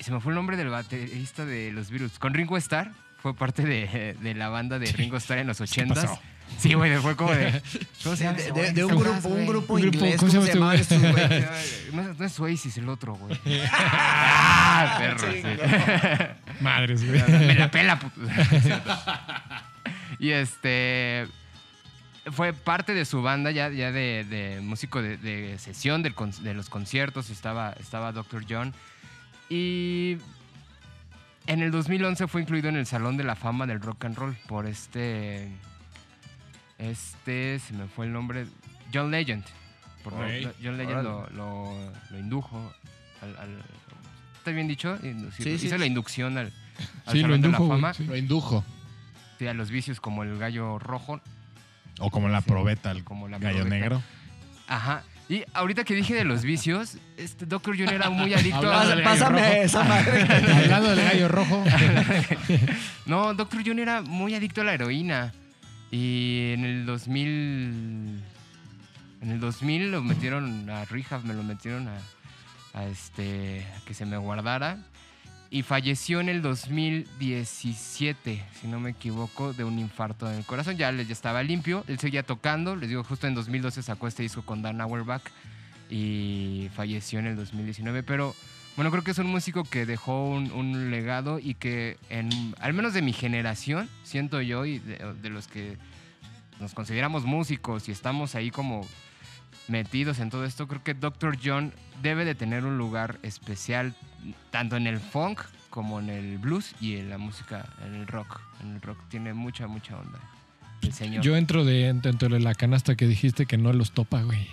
Se me fue el nombre del baterista de los Virus. Con Ringo Starr. Fue parte de, de la banda de Ringo Starr en los 80s. pasó? Sí, güey, fue como de... ¿Cómo se llama De, un ¿Cómo grupo, un grupo Un grupo, inglés, ¿cómo se ¿cómo se llama llamaban este estos güey? güeyes? No, es- no es Oasis el otro, güey. ah, perro, sí. Madres, güey. Me la pela, puto. Y este. Fue parte de su banda ya, ya de, de músico de, de sesión del de los conciertos. Estaba, estaba Dr. John. Y en el 2011 fue incluido en el Salón de la Fama del Rock and Roll por este. Este, se me fue el nombre. John Legend. Por lo- John Legend lo, lo- lo indujo al, al- ¿Está bien dicho? Inducir- Sí, sí. Hizo la inducción al, al Sí, lo Salón de indujo, la Fama. sí. Lo indujo. Sí, a los vicios como el gallo rojo. O como la Sí, probeta, el como la gallo probeta. negro. Ajá. Y ahorita que dije de los vicios, este Dr. John era muy adicto Hablando a... Pásame rojo. esa madre. Hablando del gallo rojo. No, Dr. John era muy adicto a la heroína. Y en el 2000... En el 2000 lo metieron a rehab, me lo metieron a, a este, a que se me guardara. Y falleció en el 2017, si no me equivoco, de un infarto en el corazón. Ya, ya estaba limpio, él seguía tocando. Les digo, justo en 2012 sacó este disco con Dan Auerbach y falleció en el 2019. Pero bueno, creo que es un músico que dejó un, legado y que, en, al menos de mi generación, siento yo, y de los que nos consideramos músicos y estamos ahí como metidos en todo esto, creo que Dr. John debe de tener un lugar especial tanto en el funk como en el blues y en la música, en el rock. En el rock tiene mucha, mucha onda. El señor. Yo entro de, dentro de la canasta que dijiste que no los topa, güey.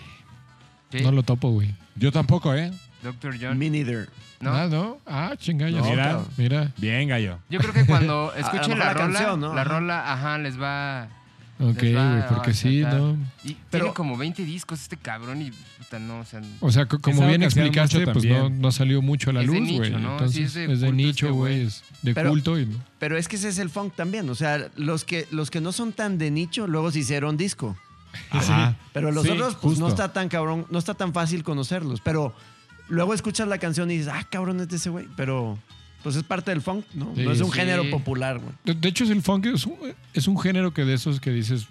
Sí, No lo topo, güey. Yo tampoco, ¿eh? Dr. John. Me neither. ¿no? Ah, ¿no? Ah, chinga, No, mira. Mira. Bien, gallo. Yo creo que cuando escuchen la, la rola, canción, ¿no? la rola, ajá, les va... Ok, güey, porque sí. ¿no? Y Pero- tiene como 20 discos este cabrón y puta, no, o sea... O sea, co- como algo bien que explicaste, mucho pues no, también. no salió mucho a la Es de luz, nicho, güey. ¿no? Sí, Entonces es de es de culto nicho, este güey. güey. Es de Pero- culto y no. Pero es que ese es el funk también. O sea, los que, los que no son tan de nicho, luego se hicieron disco. Ajá. Pero los Sí, otros, pues no está tan cabrón, no está tan fácil conocerlos. Pero luego escuchas la canción y dices, ah, cabrón, es de ese güey. Pero pues es parte del funk, ¿no? Sí, no es un sí. género popular, güey. De, de hecho, es el funk es un, es un género que de esos que dices,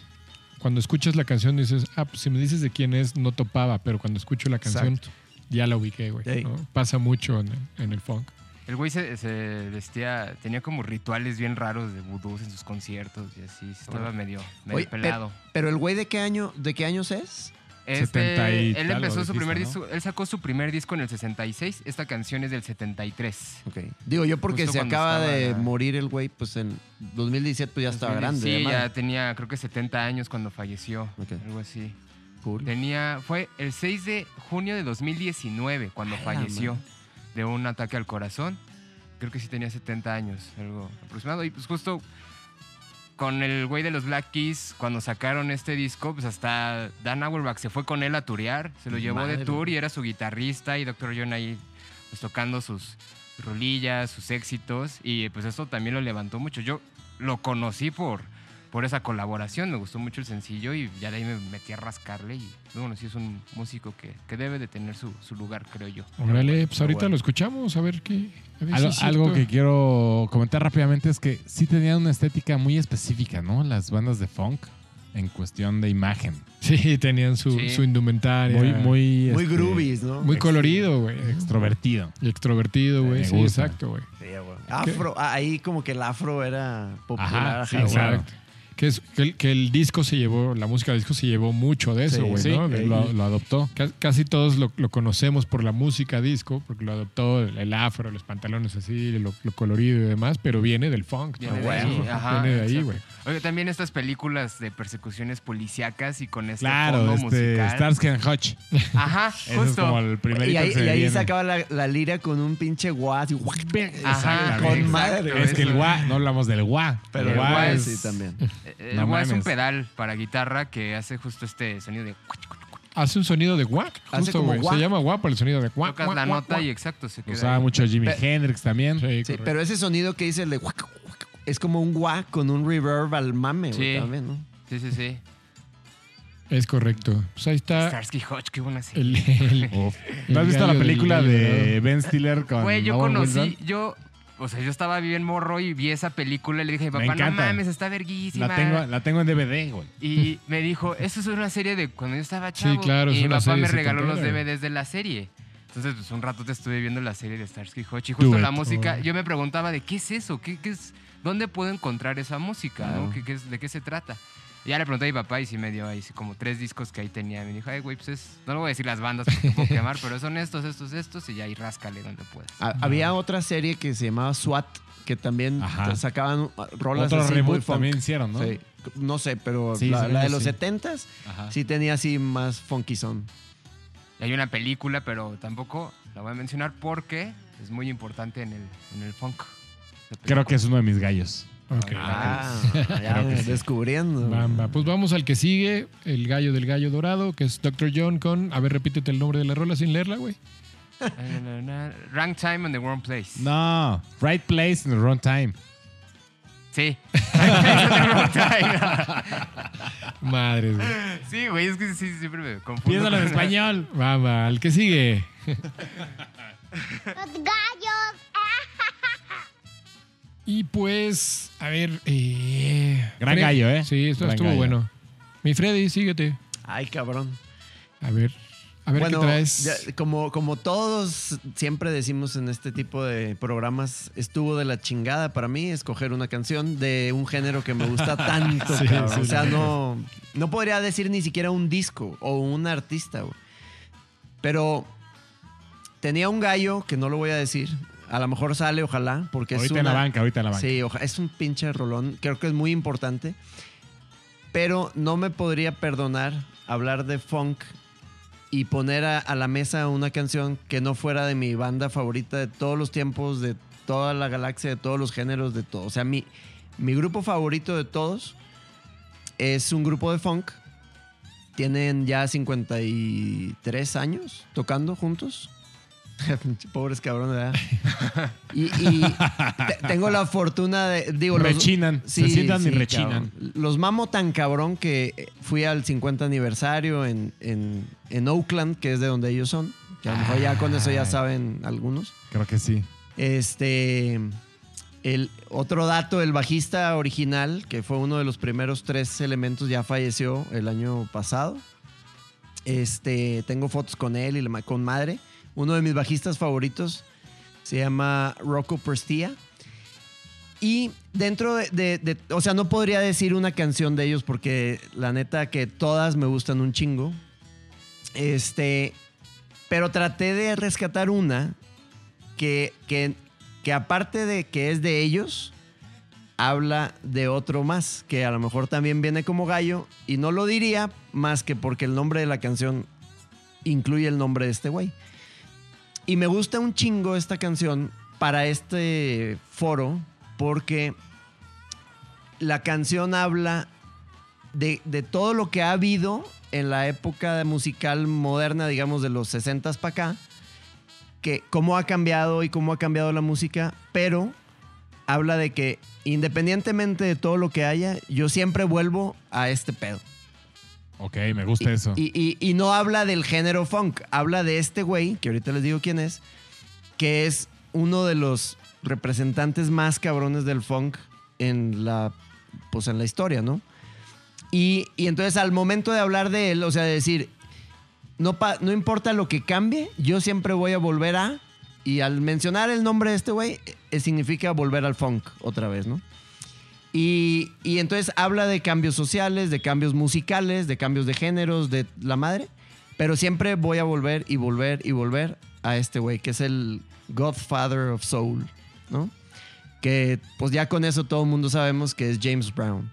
cuando escuchas la canción dices, ah, pues si me dices de quién es, no topaba, pero cuando escucho la canción Exacto. ya la ubiqué, güey. Sí. ¿no? Pasa mucho en el, en el funk. El güey se, se vestía, tenía como rituales bien raros de vudús en sus conciertos y así, estaba medio, medio Oye, pelado. Pero el güey de qué año, de qué años es? Este, 70 y él tal, empezó su dijiste, primer ¿no? disco, él sacó su primer disco en el 66, esta canción es del 73. Ok. Digo, yo porque Justo se acaba de morir el güey, pues en 2017 pues ya estaba grande. Sí, ya tenía creo que 70 años cuando falleció, algo así. Cool. Tenía, fue el 6 de junio de 2019 cuando falleció de un ataque al corazón. Creo que sí tenía 70 años, algo aproximado. Y pues justo con el güey de los Black Keys, cuando sacaron este disco, pues hasta Dan Auerbach se fue con él a turear, se lo llevó Madre. de tour y era su guitarrista y Dr. John ahí pues tocando sus rolillas, sus éxitos y pues eso también lo levantó mucho. Yo lo conocí por, por esa colaboración, me gustó mucho el sencillo y ya de ahí me metí a rascarle y bueno, sí es un músico que, que debe de tener su, su lugar, creo yo. Órale, pues ahorita bueno. lo escuchamos, a ver qué. a ver Algo, que quiero comentar rápidamente es que sí tenían una estética muy específica, ¿no? Las bandas de funk en cuestión de imagen. Sí, tenían su, Sí. su indumentaria. Muy, muy, Muy este, groovies, ¿no? Muy colorido, güey. extrovertido. Y extrovertido, güey. Sí, exacto, güey. Sí. Afro, ah, ahí como que el afro era popular. Ajá, sí, claro. Que, es, que, el, que el disco se llevó, la música del disco se llevó mucho de eso, güey, Sí, ¿no? De- lo, lo adoptó. ca- casi todos lo, lo conocemos por la música disco, porque lo adoptó el, el afro, los pantalones así, lo, lo colorido y demás, pero viene del funk, Viene ¿no? de Bueno, ahí, ajá, viene de ahí, güey. Oye, también estas películas de persecuciones policíacas y con este Claro, fondo este musical. Starsky and Hutch. Ajá, es justo. como el primerito Y ahí, que se y ahí sacaba la, la lira con un pinche y guac, Ajá, con exacto, madre. Es que el gua, no hablamos del gua. Pero el el guas es- sí también. Eh, El No gua es un pedal para guitarra que hace justo este sonido de... Hace un sonido de guac, justo, güey. Se llama guac por el sonido de guac. Tocas guac, la guac, nota guac. y exacto, se queda Usaba ahí. mucho Jimi Hendrix también. Sí, pero ese sonido que dice el de guac, guac, es como un guac con un reverb al mame, güey, Sí. también, ¿no? Sí, sí, sí. Es correcto. Pues ahí está Starsky Hutch, qué buena serie. el, el- ¿No has visto gallo la del película gallo de dorado. Ben Stiller con Güey, yo Owen conocí, Wilson? yo... O sea, yo estaba bien morro y vi esa película y le dije a mi Me papá, no encanta. mames, está verguísima. La tengo, la tengo en DVD, güey. Y me dijo, eso es una serie de cuando yo estaba chavo. claro, es y mi una papá serie me regaló los setentera. DVDs de la serie. Entonces, pues un rato te estuve viendo la serie de Starsky Hutch y justo Do la it. música, Oh. yo me preguntaba de qué es eso, ¿Qué, qué es, dónde puedo encontrar esa música, ¿no? Claro. ¿Qué, qué es, de qué se trata. Y ya le pregunté a mi papá y sí me dio ahí sí, como tres discos que ahí tenía. Me dijo, ay, güey, pues es, no le voy a decir las bandas porque te puedo quemar, pero son estos, estos, estos y ya ahí ráscale donde puedas. Ha- Había otra serie que se llamaba SWAT, que también Ajá. sacaban rolas Otro así muy funk. también hicieron, ¿no? Sí. No sé, pero Sí, la, de los sí. 70s Ajá. sí tenía así más funky son. Y hay una película, pero tampoco la voy a mencionar porque es muy importante en el, en el funk. Creo que es uno de mis gallos. Ok. Ah, ya descubriendo. Bamba. Pues vamos al que sigue, el gallo del gallo dorado, que es Dr. John con. A ver, repítete el nombre de la rola sin leerla, güey. Rank Time on the Wrong Place. No, Right Place in the Wrong Time. Sí. Rank Place on the Wrong Time. Madre, güey. sí, güey, es que sí, siempre me confundo. Piénsalo en español. Bamba, al que sigue. Los gallos. Y pues, a ver. eh, Gran Fred- gallo, ¿eh? Sí, esto Gran estuvo gallo. bueno. Mi Freddy, síguete. Ay, cabrón. A ver. A ver bueno, qué traes. ya, como, como todos siempre decimos en este tipo de programas, estuvo de la chingada para mí escoger una canción de un género que me gusta tanto. Sí, cabrón. sí, o sea, no, no podría decir ni siquiera un disco o un artista. güey. Pero tenía un gallo que no lo voy a decir. A lo mejor sale, ojalá, porque ahorita es en una, la banca, ahorita en la banca. Sí, oja- es un pinche rolón. Creo que es muy importante. Pero no me podría perdonar hablar de funk y poner a, a la mesa una canción que no fuera de mi banda favorita de todos los tiempos, de toda la galaxia, de todos los géneros, de todo. O sea, mi, mi grupo favorito de todos es un grupo de funk. Tienen ya 53 años tocando juntos. Pobres cabrones, ¿verdad? Y, y te- tengo la fortuna de. Digo, los- rechinan. se sientan y rechinan. cabrón. Los mamo tan cabrón que fui al 50 aniversario en, en, en Oakland, que es de donde ellos son. Que a lo mejor ya con eso ya Ay. saben algunos. Creo que sí. Este. El otro dato, el bajista original, que fue uno de los primeros tres elementos, ya falleció el año pasado. Este, tengo fotos con él y la con madre. Uno de mis bajistas favoritos se llama Rocco Prestia. Y dentro de, o sea, no podría decir una canción de ellos porque la neta que todas me gustan un chingo. Este, pero traté de rescatar una que, que, que aparte de que es de ellos, habla de otro más, que a lo mejor también viene como gallo, y no lo diría más que porque el nombre de la canción incluye el nombre de este güey. Y me gusta un chingo esta canción para este foro, porque la canción habla de, de todo lo que ha habido en la época musical moderna, digamos de los 60 para acá, que cómo ha cambiado y cómo ha cambiado la música, pero habla de que independientemente de todo lo que haya, yo siempre vuelvo a este pedo. Ok, me gusta eso. Y, y- y no habla del género funk, habla de este güey, que ahorita les digo quién es, que es uno de los representantes más cabrones del funk en la, pues en la historia, ¿no? Y, y entonces al momento de hablar de él, o sea, de decir, no, pa- no importa lo que cambie, yo siempre voy a volver a... Y al mencionar el nombre de este güey, eh, significa volver al funk otra vez, ¿no? Y, y entonces habla de cambios sociales, de cambios musicales, de cambios de géneros, de la madre. Pero siempre voy a volver y volver y volver a este güey, que es el Godfather of Soul, ¿no? Que pues ya con eso todo el mundo sabemos que es James Brown.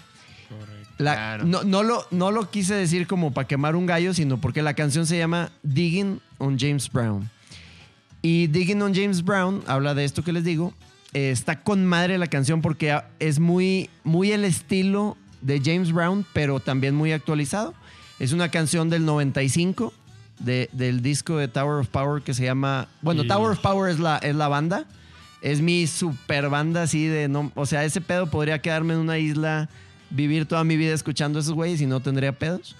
La- Claro. no, no lo, no lo quise decir como para quemar un gallo, sino porque la canción se llama Digging on James Brown. Y Digging on James Brown habla de esto que les digo. Eh, está con madre la canción porque es muy, muy el estilo de James Brown, pero también muy actualizado. Es una canción del 95 de- del disco de Tower of Power que se llama. Bueno, Y- Tower of Power es la, es la banda. Es mi super banda así de. No, o sea, ese pedo podría quedarme en una isla, vivir toda mi vida escuchando a esos güeyes y no tendría pedos.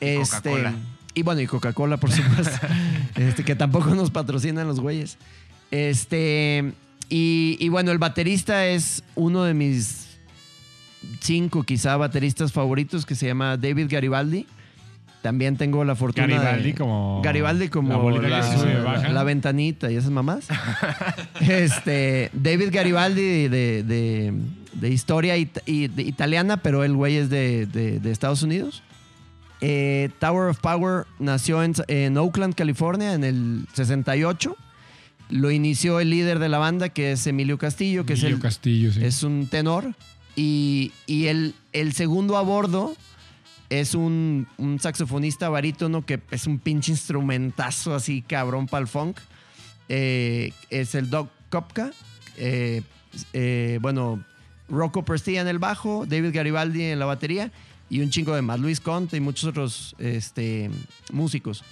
Y Este, Coca-Cola. y bueno, y Coca-Cola, por supuesto. este, que tampoco nos patrocinan los güeyes. Este. Y, y bueno, el baterista es uno de mis cinco, quizá, bateristas favoritos que se llama David Garibaldi. También tengo la fortuna Garibaldi de- como. Garibaldi como La la, la- ventanita y esas mamás. este, David Garibaldi de, de- de historia it- y- italiana, pero el güey es de, Estados Unidos. Eh, Tower of Power nació en, en Oakland, California, en el 68. Lo inició el líder de la banda, que es Emilio Castillo, que Emilio es el, Castillo, sí. es un tenor. Y, y el, el segundo a bordo es un, un saxofonista barítono que es un pinche instrumentazo así cabrón para el funk. Eh, es el Doc Kopka. Eh, eh, bueno, Rocco Prestia en el bajo, David Garibaldi en la batería y un chingo de más, Luis Conte y muchos otros este, músicos.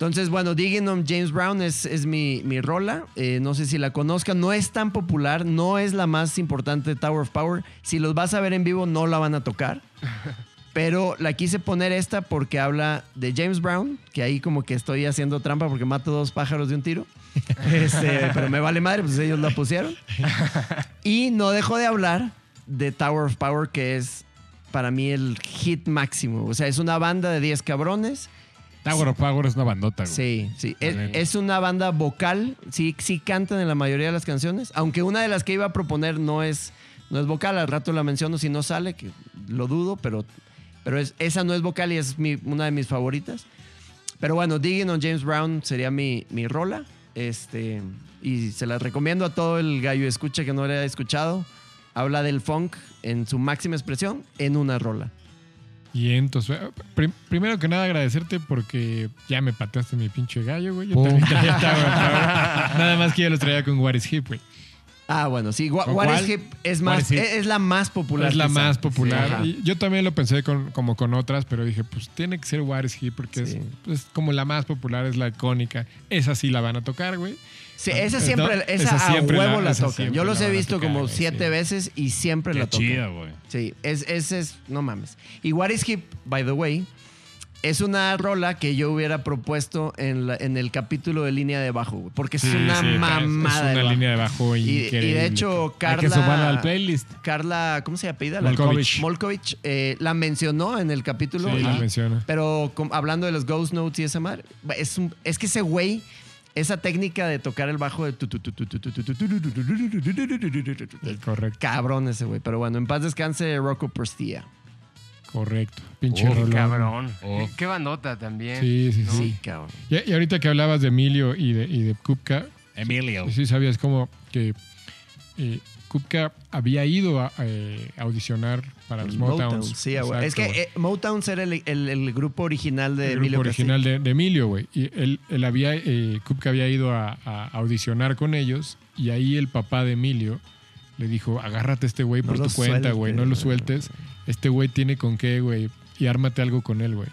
Entonces, bueno, Digging on James Brown es, es mi, mi rola. Eh, no sé si la conozcan. No es tan popular. No es la más importante de Tower of Power. Si los vas a ver en vivo, no la van a tocar. Pero la quise poner esta porque habla de James Brown, que ahí como que estoy haciendo trampa porque mato dos pájaros de un tiro. Este, pero me vale madre, pues ellos la pusieron. Y no dejo de hablar de Tower of Power, que es para mí el hit máximo. O sea, es una banda de 10 cabrones Tower of Power es una bandota, güey. Sí, sí. Es, una banda vocal, sí, sí cantan en la mayoría de las canciones, aunque una de las que iba a proponer no es, no es vocal, al rato la menciono si no sale, que lo dudo, pero, pero es, esa no es vocal y es mi- una de mis favoritas. Pero bueno, Digging on James Brown sería mi, mi rola. Este, y se la recomiendo a todo el gallo escucha que no le haya escuchado. Habla del funk en su máxima expresión en una rola. Y entonces, prim- primero que nada agradecerte porque ya me pateaste mi pinche gallo, güey. Yo Pum. también traía. Nada más que yo los traía con What is Hip, güey. Ah, bueno, sí. What, is Hip es, What más, is Hip? es, es la más popular. Es la quizá. más popular. Y yo también lo pensé con, como con otras, pero dije, pues tiene que ser What is Hip porque Sí. es, es como la más popular, es la icónica. Esa sí la van a tocar, güey. Sí, esa No, siempre, esa, a huevo la- la, tocan. Yo los he visto tocar, como siete sí. veces y siempre Qué la tocan. chido, güey. Sí, es, ese es, no mames. Y What is Hip, by the way, es una rola que yo hubiera propuesto en, la- en el capítulo de línea de bajo, güey, porque es Sí, una sí, mamada. Es de una bajo. línea de bajo y, y de hecho, Hay que al Carla, playlist. Carla, ¿cómo se apellida? Molkovich. Molkovich eh, la mencionó en el capítulo. Sí, y- la menciona. pero hablando de los Ghost Notes y esa madre, es, un- es que ese güey, esa técnica de tocar el bajo de... Correcto. Cabrón ese güey. Pero bueno, en paz descanse Rocco Prostía. Correcto. Pinche oh, rolón. cabrón. Qué bandota también. Sí, sí, ¿no? sí. cabrón. Y, ahorita que hablabas de Emilio y de, y de Kupka. Emilio. Sí, sabías cómo que Kupka había ido a eh, audicionar para los Motowns. Sí, güey. Es que eh, Motowns era el, el- el grupo original de el grupo Emilio original de, de Emilio, güey. Y él, él había, eh, Kupka había ido a, a audicionar con ellos y ahí el papá de Emilio le dijo, agárrate a este güey por tu cuenta, güey, no lo sueltes. Este güey tiene con qué, güey, y ármate algo con él, güey.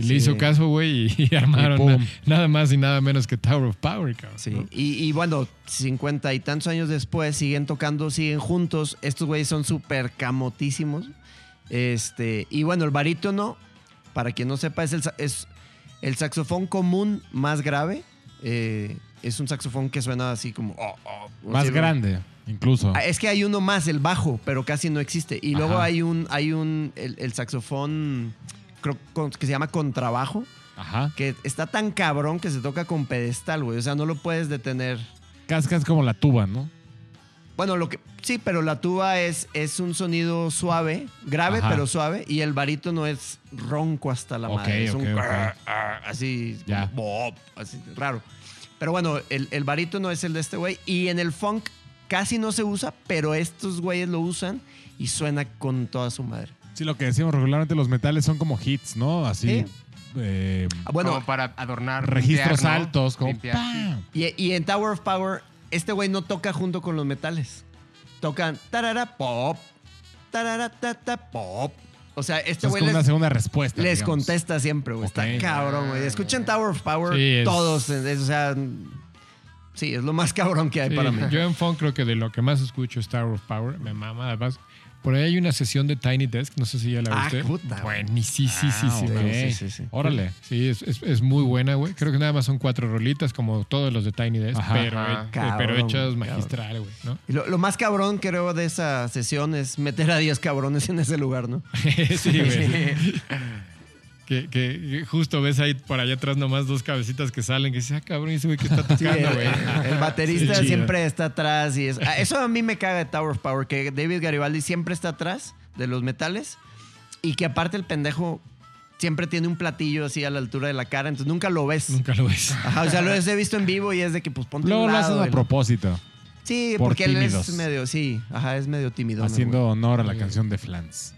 Y Sí. le hizo caso, güey, y, y armaron Y pum. na- nada más y nada menos que Tower of Power, cabrón. Sí. ¿no? Y, y bueno, cincuenta y tantos años después siguen tocando, siguen juntos. Estos güeyes son súper camotísimos. Este, y bueno, el barítono, para quien no sepa, es el, sa- es el saxofón común más grave. Eh, es un saxofón que suena así como... oh, oh, Más grande, incluso. Ah, Es que hay uno más, el bajo, pero casi no existe. Y luego hay un, hay un, el, el saxofón creo, con- que se llama contrabajo, Ajá. que está tan cabrón que se toca con pedestal, güey. O sea, no lo puedes detener. Cascas como la tuba, ¿no? Bueno, lo que sí, pero la tuba es, es un sonido suave, grave, Ajá. pero suave, y el barítono es ronco hasta la Ok, madre. Es un así, Ya. bop, así raro. Pero bueno, el, el barítono es el de este güey, y en el funk casi no se usa, pero estos güeyes lo usan y suena con toda su madre. Sí, lo que decimos regularmente, los metales son como hits, ¿no? Así. Sí. eh, Ah, Bueno, Como para adornar. registros limpiar, ¿no? altos, como. ¡pam! y, y en Tower of Power, este güey no toca junto con los metales. Tocan tarara pop, tarara ta, ta, pop. O sea, este es güey como una les, segunda respuesta. les digamos. contesta siempre, güey. Está cabrón, güey. Escuchen Tower of Power Sí, es- todos. es- o sea, sí, es lo más cabrón que hay Sí, para mí. Yo en funk creo que de lo que más escucho es Tower of Power. Me mama, además. Por ahí hay una sesión de Tiny Desk, no sé si ya la Ah, viste. puta, güey. Buenísima, Ah, ok. güey. Sí, sí, sí. Órale. Sí, es, es- es muy buena, güey. Creo que nada más son cuatro rolitas, como todos los de Tiny Desk, Ajá. pero, Ajá. eh, Cabrón, pero hechas cabrón. magistral, güey, ¿no? Y lo, lo más cabrón, creo, de esa sesión es meter a 10 cabrones en ese lugar, ¿no? sí, güey. Que, que- que justo ves ahí por allá atrás nomás dos cabecitas que salen, que dices, ah, cabrón, ¿y ese güey que está tocando, el, güey. el baterista Sí, siempre está atrás y es, ah, eso a mí me caga de Tower of Power, que David Garibaldi siempre está atrás de los metales y que aparte el pendejo siempre tiene un platillo así a la altura de la cara, entonces nunca lo ves. Nunca lo ves. Ajá, o sea, lo he visto en vivo y es de que pues ponte Luego un lo hacen a propósito, Sí, por porque él es medio, sí, ajá, es medio tímido. haciendo honor a la canción de Flans.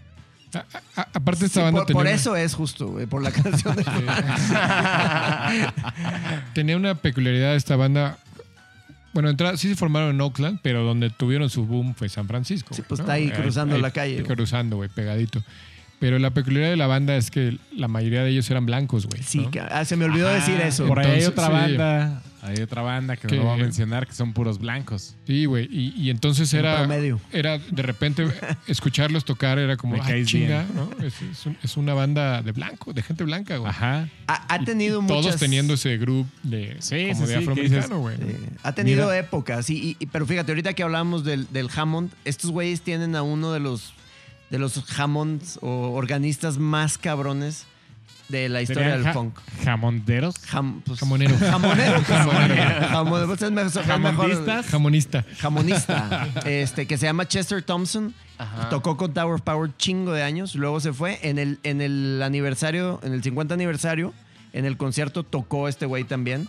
A- a- aparte esta banda por, tenía, por una- eso es justo, güey, por la canción de tenía una peculiaridad esta banda. Bueno, entra- sí se formaron en Oakland, pero donde tuvieron su boom fue San Francisco. Sí, pues ¿no? está ahí cruzando la calle. Cruzando, güey, pegadito. Pero la peculiaridad de la banda es que la mayoría de ellos eran blancos, güey. Sí, ah, se me olvidó decir eso. Por ahí hay otra sí. banda, hay otra banda que Que- no voy a mencionar, que son puros blancos. Sí, güey. Y, y entonces En era. promedio. Era de repente escucharlos tocar, era como, ah, chinga, ¿no? Es, es un- es una banda de blanco, de gente blanca, güey. Ajá. Ha, ha tenido Y muchas... Todos teniendo ese grupo de, Sí, como sí, de afroamericano, güey. Sí, Ha tenido Mira. épocas, y- pero fíjate, ahorita que hablamos del, del Hammond, estos güeyes tienen a uno de los, de los Hammonds o organistas más cabrones de la historia Serían del ja- funk. Jamonderos. Jam- pues, Jamonero. Jamonero. Jamonero. Jamonero. Pues es mejor- es mejor- Jamondistas. Jamonista. Jamonista. Este, que se llama Chester Thompson. Ajá. Tocó con Tower of Power chingo de años. Luego se fue. En el, en el aniversario, en el 50 aniversario, en el concierto tocó este güey también.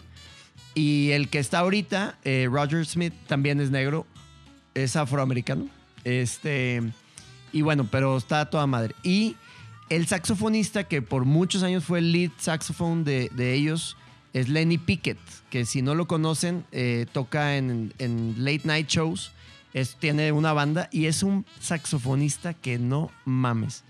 Y el que está ahorita, eh, Roger Smith, también es negro. Es afroamericano. Este. Y bueno, pero está toda madre. Y el saxofonista que por muchos años fue el lead saxophone de, de ellos es Lenny Pickett, que si no lo conocen, eh, toca en, en late night shows. Es, tiene una banda y es un saxofonista que no mames.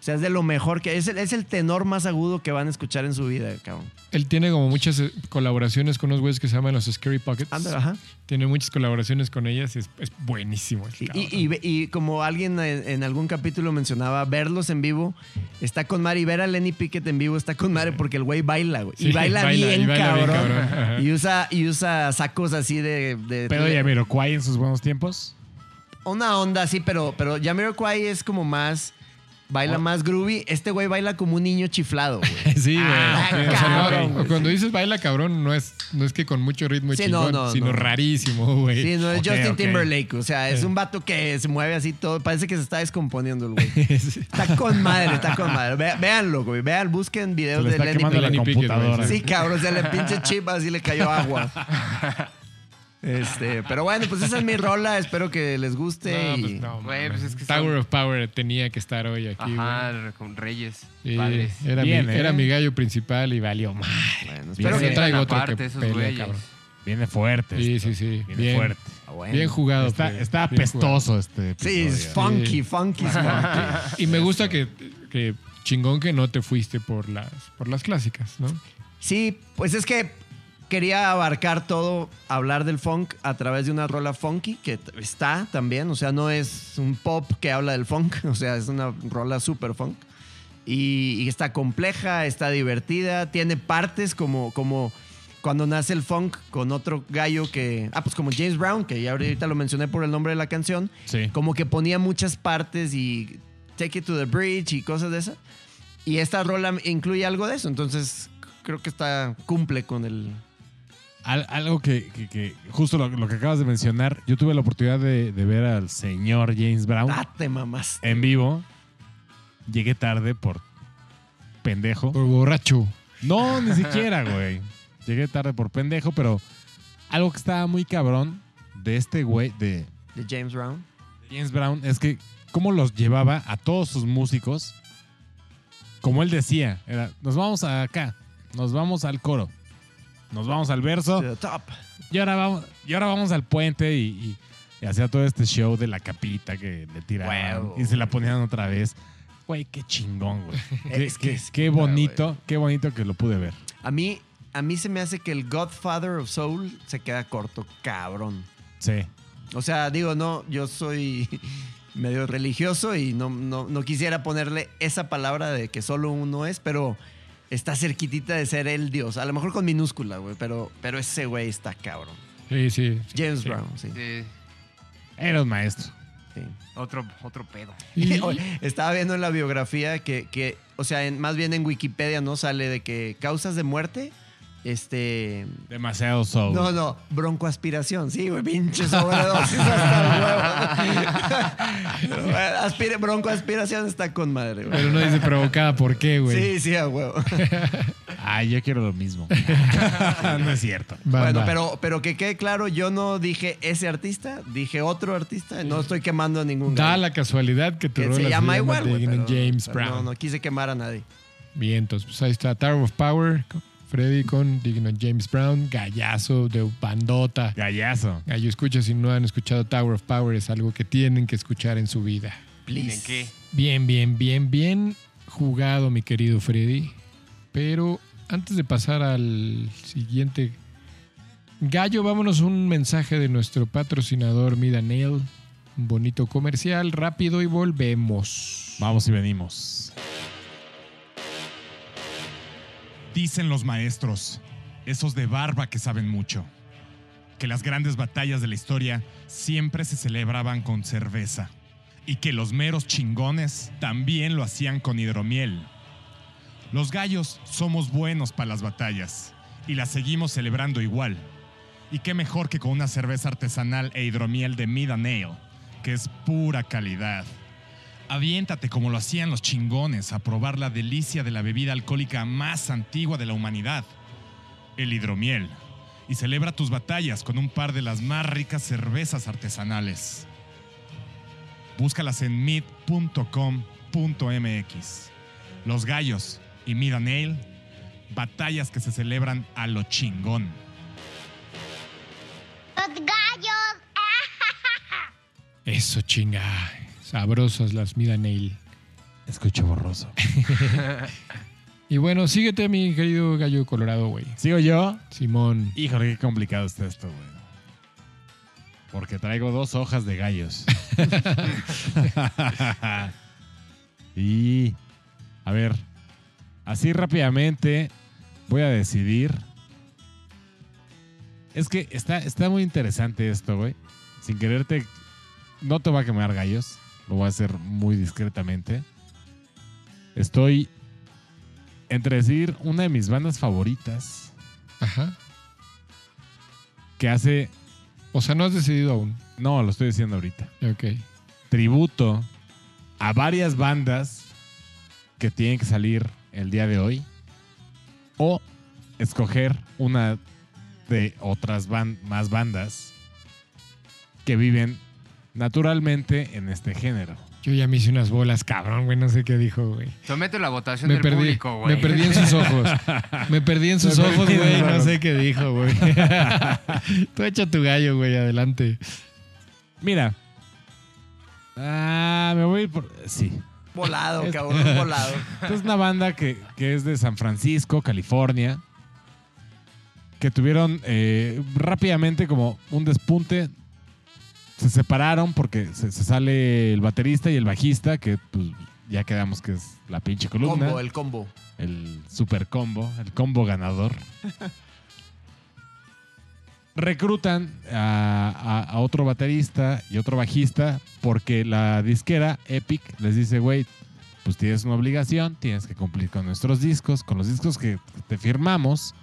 O sea, es de lo mejor que es el, es el tenor más agudo que van a escuchar en su vida, cabrón. Él tiene como muchas eh, colaboraciones con unos güeyes que se llaman los Scary Pockets. Anda, ajá. Tiene muchas colaboraciones con ellas y es, es buenísimo. Y, y- y como alguien en, en algún capítulo mencionaba, verlos en vivo está con Mari. Ver a Lenny Pickett en vivo está con madre porque el güey baila, güey. Sí, y baila, baila, bien, cabrón. Y usa, y usa sacos así de. de Pero Yamiroquai en sus buenos tiempos. Una onda así, pero, pero Jamiroquai es como más. Baila más groovy. Este güey baila como un niño chiflado, güey. Sí, güey. Ah, Sí, o sea, no, cuando dices baila cabrón, no es, no es que con mucho ritmo y Sí, chingón, no, sino no. rarísimo, güey. Sí, no es Justin. Timberlake. O sea, es un vato que se mueve así todo. Parece que se está descomponiendo el güey. Está con madre, está con madre. Ve- véanlo, güey. Vean, busquen Se videos de Lenny la Pickett. Sí, cabrón, se le pinche chip así le cayó agua. Este, pero bueno, pues esa es mi rola. Espero que les guste. No, y- pues no, Güey, pues es que Tower son- of Power tenía que estar hoy aquí, Ajá, güey. con Reyes, Sí, padres. era, Bien, mi, ¿eh? era mi gallo principal y valió mal. Bueno, espero Pero que traigo otro que esos pelea. Viene fuerte. Sí, esto. sí, sí. Viene Bien, fuerte. Ah, bueno. bien jugado. Está, está bien jugado. apestoso este Sí, es episodio. funky, funky, es funky. Y me gusta que, que chingón que no te fuiste por las, por las clásicas, ¿no? Sí, pues es que quería abarcar todo, hablar del funk a través de una rola funky, que está también, o sea, no es un pop que habla del funk, o sea, es una rola super funk. Y, y está compleja, está divertida, tiene partes como, como cuando nace el funk con otro gallo que, ah, pues como James Brown, que ya ahorita lo mencioné por el nombre de la canción, Sí. como que ponía muchas partes y Take It to the Bridge y cosas de esas. Y esta rola incluye algo de eso, entonces creo que está cumple con el... Al- algo que, que- que- justo lo, lo que acabas de mencionar, yo tuve la oportunidad de, de ver al señor James Brown Ah, te mamás. en vivo. Llegué tarde por pendejo. Por borracho. No, ni siquiera, güey. Llegué tarde por pendejo, pero algo que estaba muy cabrón de este güey, de De James Brown. James Brown, es que cómo los llevaba a todos sus músicos. Como él decía, era, nos vamos acá, nos vamos al coro, nos vamos al verso. Top. Y ahora vamos, y ahora vamos al puente y, y- y hacía todo este show de la capita que le tiraban y se la ponían otra vez. Güey, qué chingón, güey. Qué, Es que qué- es qué bonito, qué bonito que lo pude ver. A mí, a mí se me hace que el Godfather of Soul se queda corto, cabrón. Sí. O sea, digo, no, yo soy medio religioso y no, no, no quisiera ponerle esa palabra de que solo uno es, pero está cerquitita de ser el Dios. A lo mejor con minúscula, güey, pero, pero ese güey está cabrón. Sí, sí. James Sí. Brown, sí. Sí, Era un maestro. sí. otro, otro pedo. Y- Oye, Estaba viendo en la biografía que, que o sea, en- más bien en Wikipedia, ¿no? Sale de que causas de muerte, este... Demasiado soul. No, no, broncoaspiración, sí, güey, pinche sobredosis hasta el huevo. Aspire- broncoaspiración está con madre, güey. Pero no dice provocada por qué, güey. Sí, sí, a huevo. Ay, yo quiero lo mismo. no es cierto. Va, bueno, va. pero, pero que quede claro, yo no dije ese artista, dije otro artista, no estoy quemando a ningún Da la casualidad que tu que se llama igual, güey, James pero Brown. No, no quise quemar a nadie. Bien, entonces pues ahí está Tower of Power, Freddy con Digging on James Brown, gallazo de bandota. Gallazo. Gallo, escucha, si no han escuchado Tower of Power, es algo que tienen que escuchar en su vida. ¿En qué? Bien, bien, bien, bien jugado, mi querido Freddy. Pero antes de pasar al siguiente gallo, vámonos un mensaje de nuestro patrocinador Mida Nail. Un bonito comercial, rápido y volvemos. Vamos y venimos. Dicen los maestros, esos de barba que saben mucho, que las grandes batallas de la historia siempre se celebraban con cerveza y que los meros chingones también lo hacían con hidromiel. Los gallos somos buenos para las batallas y las seguimos celebrando igual. Y qué mejor que con una cerveza artesanal e hidromiel de Mid and Ale, que es pura calidad. Aviéntate como lo hacían los chingones a probar la delicia de la bebida alcohólica más antigua de la humanidad, el hidromiel. Y celebra tus batallas con un par de las más ricas cervezas artesanales. Búscalas en mid.com.mx. Los gallos y Mid Ale, batallas que se celebran a lo chingón. Los gallos. Eso chinga. Sabrosas las Mida Nail. Escucho borroso. Y bueno, síguete, mi querido gallo colorado, güey. ¿Sigo yo? Simón. Híjole, qué complicado está esto, güey. Porque traigo dos hojas de gallos. y, a ver, así rápidamente voy a decidir. Es que está, está muy interesante esto, güey. Sin quererte, no te va a quemar gallos. Lo voy a hacer muy discretamente. Estoy entre decir una de mis bandas favoritas Ajá. que hace O sea, no has decidido aún. No, lo estoy diciendo ahorita. Ok. Tributo a varias bandas que tienen que salir el día de hoy. O escoger una de otras ban- más bandas que viven naturalmente en este género. Yo ya me hice unas bolas, cabrón, güey. No sé qué dijo, güey. Somete la votación Me del perdí. público, güey. Me perdí en sus ojos. Me perdí en sus Me ojos, güey. No sé qué dijo, güey. Tú echa tu gallo, güey. Adelante. Mira. Ah, me voy a ir por. Sí. Volado, Es- cabrón, volado. Es una banda que, que es de San Francisco, California. Que tuvieron eh, rápidamente como un despunte. Se separaron porque se, se sale el baterista y el bajista, que pues, ya quedamos que es la pinche columna. Combo, el combo. el super combo, el combo ganador. Reclutan a, a- a otro baterista y otro bajista porque la disquera Epic les dice, güey, pues tienes una obligación, tienes que cumplir con nuestros discos, con los discos que te firmamos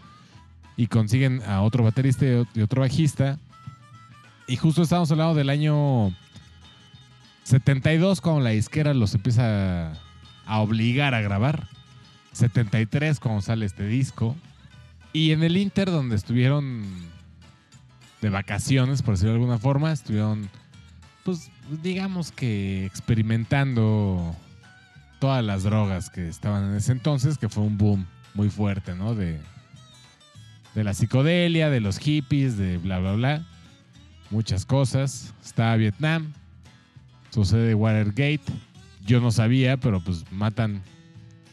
y consiguen a otro baterista y otro bajista. Y justo estamos hablando del año 72 cuando la disquera los empieza a- obligar a grabar. 73 cuando sale este disco. Y en el Inter, donde estuvieron de vacaciones, por decirlo de alguna forma, estuvieron, pues, digamos que experimentando todas las drogas que estaban en ese entonces, que fue un boom muy fuerte, ¿no? De, de la psicodelia, de los hippies, de bla, bla, bla. Muchas cosas. Está Vietnam. Sucede Watergate. Yo no sabía, pero pues matan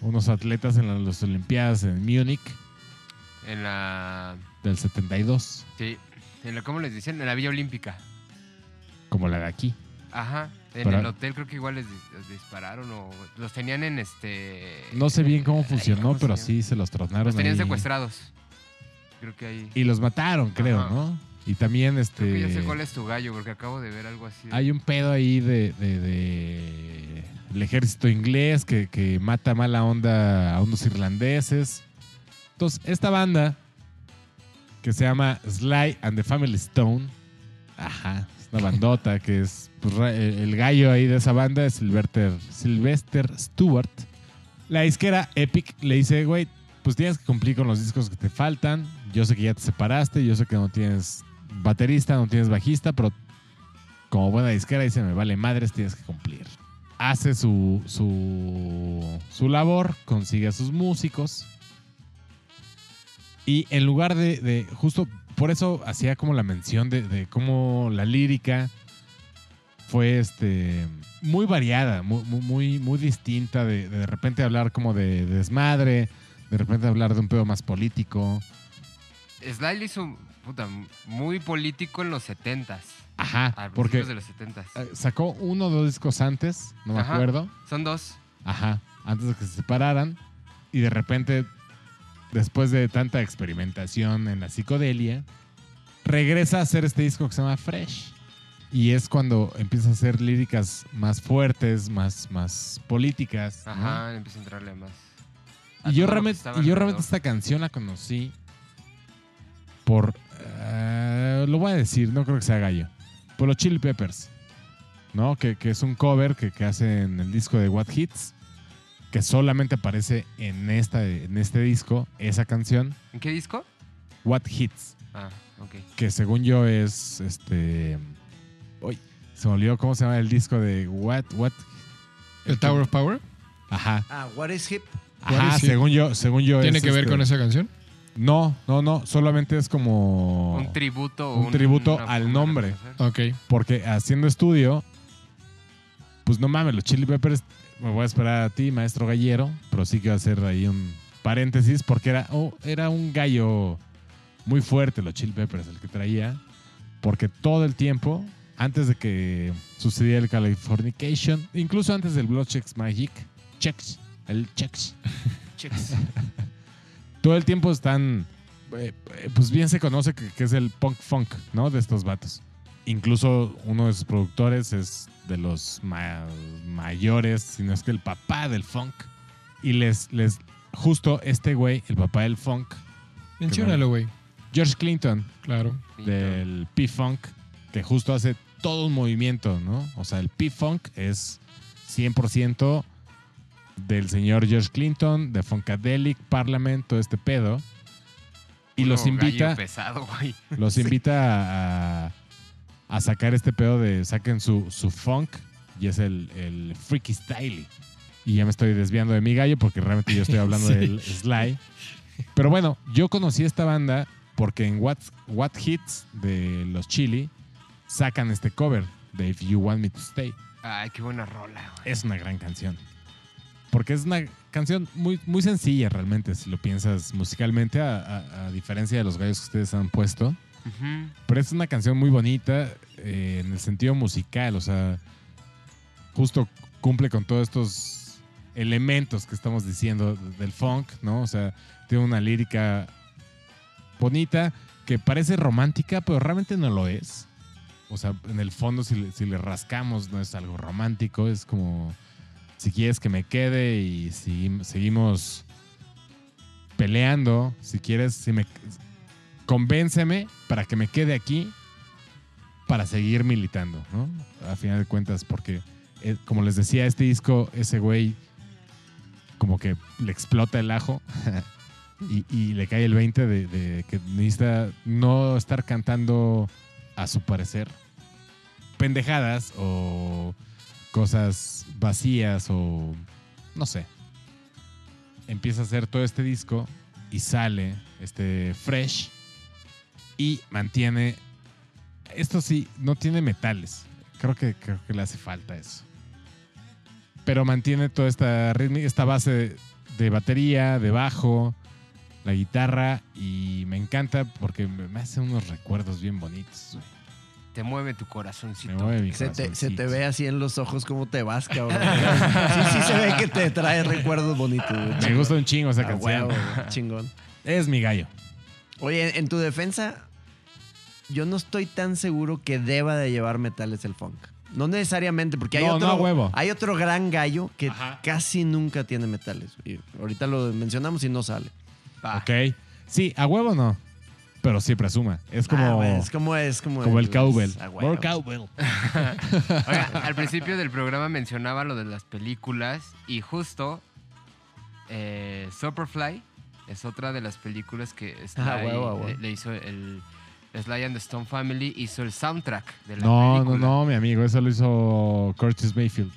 unos atletas en la- las Olimpiadas en Múnich En la. del 72, Sí. En la, ¿Cómo les dicen? En la Villa Olímpica. como la de aquí. Ajá. En Pero- el hotel creo que igual les, dis- les dispararon o los tenían en este. No sé bien cómo funcionó, ¿cómo se pero sí se los tronaron. Los tenían ahí. secuestrados. Creo que ahí. Y los mataron, creo, Ajá. ¿no? Y también este. Creo que ya sé cuál es tu gallo, porque acabo de ver algo así. de- Hay un pedo ahí de, de- de el ejército inglés que, que mata mala onda a unos irlandeses. Entonces, esta banda que se llama Sly and the Family Stone, ajá, es una bandota que es pues, el gallo ahí de esa banda es Sylvester, Sylvester Stewart. La disquera Epic le dice, güey, pues tienes que cumplir con los discos que te faltan. Yo sé que ya te separaste, yo sé que no tienes baterista, no tienes bajista, pero como buena disquera dice, me vale madres, tienes que cumplir. Hace su, su, su labor, consigue a sus músicos. Y en lugar de, justo por eso hacía como la mención de, cómo la lírica fue este muy variada, muy, muy, muy, distinta, de, de repente hablar como de, de desmadre, de repente hablar de un pedo más político. Lo hizo puta, muy político en los 70s. Ajá, A porque de los 70s. eh, sacó uno o dos discos antes, no me Ajá. acuerdo. Son dos. Ajá, antes de que se separaran. Y de repente, después de tanta experimentación en la psicodelia, regresa a hacer este disco que se llama Fresh. Y es cuando empieza a hacer líricas más fuertes, más, más políticas. ¿no? Ajá, empieza a entrarle más. a Y yo, realmente, yo esta canción la conocí por... eh, lo voy a decir, no creo que sea gallo. Por los Chili Peppers. ¿No? Que, que es un cover que, que hace en el disco de What Hits. Que solamente aparece en, esta, en este disco, esa canción, ¿En qué disco? What Hits. Ah, ok. Que según yo es este. Uy, se me olvidó cómo se llama el disco de What, What. ¿El Tower of Power? Ajá. Ah, What is Hip? Ajá, is según yo, según yo ¿Tiene es, que ver este, con esa canción? No, no, no. Solamente es como. Un tributo. un tributo una al nombre. Ok. Porque haciendo estudio, pues no mames, los Chili Peppers, me voy a esperar a ti, maestro gallero, pero sí que voy a hacer ahí un paréntesis, porque era, oh, era un gallo muy fuerte, los Chili Peppers, el que traía, porque todo el tiempo, antes de que sucediera el Californication, incluso antes del Blood Checks Magic, Checks, el Checks, Chicks. todo el tiempo están, eh, eh, pues bien se conoce que, que es el punk funk, ¿no? De estos vatos. Incluso uno de sus productores es de los ma- mayores, si no es que el papá del funk. Y les, les, justo este güey, el papá del funk, Menciónalo, güey. George Clinton, Claro. del P-Funk, que justo hace todo un movimiento, ¿no? O sea, el P-Funk es 100% del señor George Clinton, de Funkadelic, Parliament, todo este pedo. Y los Puro invita, pesado, güey. los invita a, a sacar este pedo de saquen su, su funk y es el, el freaky style. Y ya me estoy desviando de mi gallo porque realmente yo estoy hablando Sí. del Sly. Pero bueno, yo conocí esta banda porque en What, What Hits de los Chili sacan este cover de If You Want Me to Stay. Ay, qué buena rola, güey. Es una gran canción. Porque es una canción muy, muy sencilla realmente, si lo piensas musicalmente, a, a- a diferencia de los gallos que ustedes han puesto. Pero es una canción muy bonita eh, en el sentido musical, o sea, justo cumple con todos estos elementos que estamos diciendo del funk, ¿no? O sea, tiene una lírica bonita que parece romántica, pero realmente no lo es. O sea, en el fondo, si le, si le rascamos, no es algo romántico, es como si quieres que me quede y si seguimos peleando, si quieres, si me convénceme para que me quede aquí para seguir militando, ¿no? A final de cuentas, porque eh, como les decía, este disco, ese güey como que le explota el ajo y, y le cae el 20 de, de que necesita no estar cantando a su parecer pendejadas o cosas vacías o no sé. Empieza a hacer todo este disco y sale este Fresh y mantiene esto sí no tiene metales. Creo que creo que le hace falta eso. Pero mantiene toda esta esta base de, batería, de bajo, la guitarra y me encanta porque me me hace unos recuerdos bien bonitos. güey. Te mueve tu corazoncito. Me mueve mi Se te, se te ve así en los ojos cómo te vas, cabrón. Sí, sí se ve que te trae recuerdos bonitos. güey. Me gusta un chingo esa Ah, canción. güey, chingón. Es mi gallo. Oye, en tu defensa, yo no estoy tan seguro que deba de llevar metales el funk. No necesariamente, porque hay No, otro, no a huevo. hay otro gran gallo que Ajá. casi nunca tiene metales. Y ahorita lo mencionamos y no sale. Ok. Sí, a huevo no. Pero sí presuma. Es como, Ah, es como es como, como el cowbell. Ah, cowbell. Oiga, al principio del programa mencionaba lo de las películas y justo eh, Superfly es otra de las películas que Sly Ah. Le, le hizo el Sly and the Stone Family hizo el soundtrack de la No, no, película. no, mi amigo. Eso lo hizo Curtis Mayfield.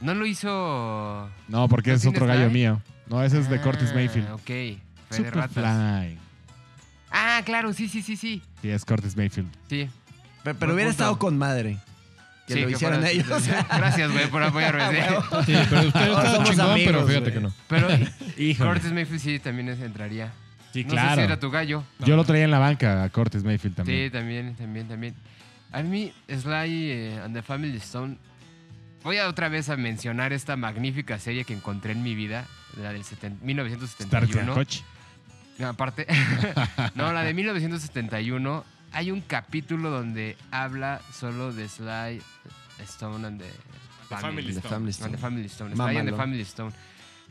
No lo hizo No, porque ¿No es otro gallo Sly? mío. No, ese es de Curtis Ah, Mayfield. Ok. Superfly. Ah, claro, sí, sí, sí, sí. Sí, es Curtis Mayfield. Sí, Pero, hubiera punto. estado con madre. Que Sí, lo hicieran fuera- ellos. Gracias, güey, por apoyarme. sí. Sí, pero usted Ahora está somos chingón, amigos, pero fíjate güey. que no. Pero Híjole. Curtis Mayfield sí también es- entraría. Sí, no sé claro. si era tu gallo. Yo lo traía en la banca a Curtis Mayfield Sí, también. también, también, también. A mí, Sly eh, and the Family Stone. Voy a otra vez a mencionar esta magnífica serie que encontré en mi vida, la del seten- Starsky 1971. and Hutch. No, aparte, no, la de 1971. Hay un capítulo donde habla solo de Sly Stone and the Family, Family The Stone. Family and Stone. the Family Stone. Sly and the Family Stone.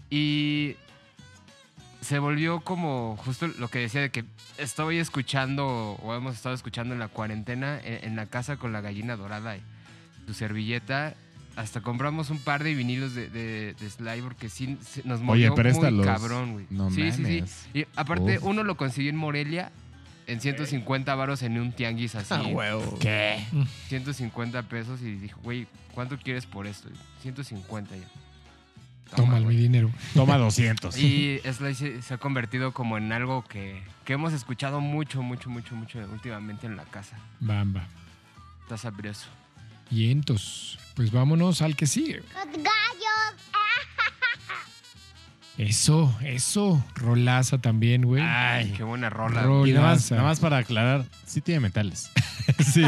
Y se volvió como justo lo que decía de que estoy escuchando o hemos estado escuchando en la cuarentena en, en la casa con la gallina dorada y tu servilleta. Hasta compramos un par de vinilos de, de, de Sly porque sí se- nos Oye, movió muy cabrón, güey. No sí, sí, sí. Y aparte, Uf. uno lo consiguió en Morelia en 150 varos en un tianguis así. Ah, huevo. ¿Qué? 150 pesos y dijo, güey, ¿cuánto quieres por esto? 150 ya. Toma mi güey. dinero. Toma 200. Y Sly se, se ha convertido como en algo que, que hemos escuchado mucho, mucho, mucho, mucho últimamente en la casa. Bamba. Está sabroso. Pues vámonos al que sigue. Eso, eso. Rolaza también, güey. Ay. Qué buena rola. Rol- Y nada más, Rolaza. nada más para aclarar, sí tiene metales. Sí.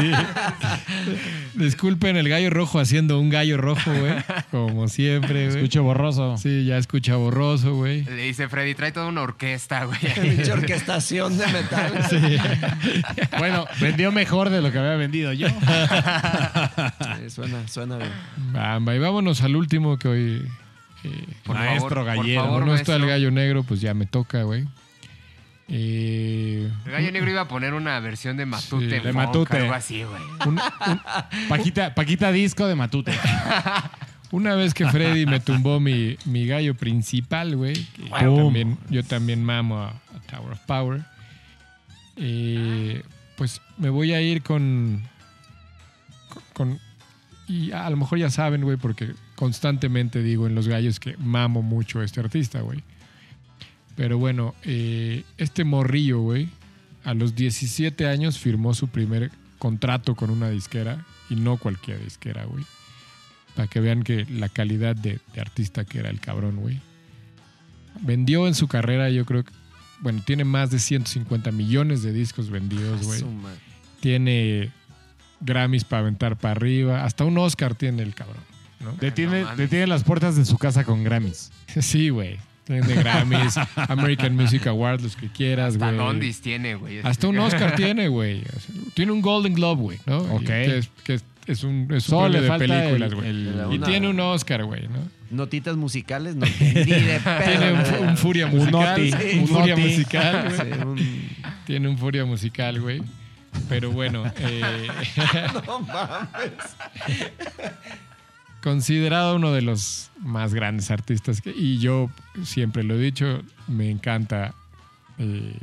Disculpen el gallo rojo haciendo un gallo rojo, güey. Como siempre, güey. Escucho borroso. Sí, ya escucha borroso, güey. Le dice Freddy, trae toda una orquesta, güey. Pinche orquestación de metal. Bueno, vendió mejor de lo que había vendido yo. Sí, suena, suena bien. Bamba. Y vámonos al último que hoy. Eh, Por Maestro favor, por gallero. favor, no está el maestro. gallo negro, pues ya me toca, güey. Eh, El gallo negro iba a poner una versión de Matute. Sí, de Matute. Algo así, güey. un- Paquita, Paquita Disco de Matute. una vez que Freddy me tumbó mi, mi gallo principal, güey. Yo también, yo también mamo a, a Tower of Power. eh, pues me voy a ir con, con. con- Y a lo mejor ya saben, güey, porque constantemente digo en los gallos que mamo mucho a este artista, güey. Pero bueno, eh, este morrillo, güey, a los 17 años firmó su primer contrato con una disquera y no cualquier disquera, güey. Para que vean que la calidad de, de artista que era el cabrón, güey. Vendió en su carrera, yo creo que, bueno, tiene más de 150 millones de discos vendidos, güey. Tiene Grammys para aventar para arriba. Hasta un Oscar tiene el cabrón, ¿no? Detiene, No mames. detiene las puertas de su casa con Grammys. Sí, güey. Tiene Grammys, American Music Awards, los que quieras, Hasta güey. Londis tiene, güey. Hasta un Oscar tiene, güey. O sea, tiene un Golden Globe, güey, ¿no? Ok. Que es, que es, es un, es Solo le de falta películas, el- güey. Y una- tiene un Oscar, güey, ¿no? Notitas musicales, no de pedo. Tiene un, fu- un furia Un musical. noti, un un furia noti. musical, güey. Sí, Tiene un furia musical, güey. Pero bueno, eh, No mames. Considerado uno de los más grandes artistas. que- y yo siempre lo he dicho, me encanta eh,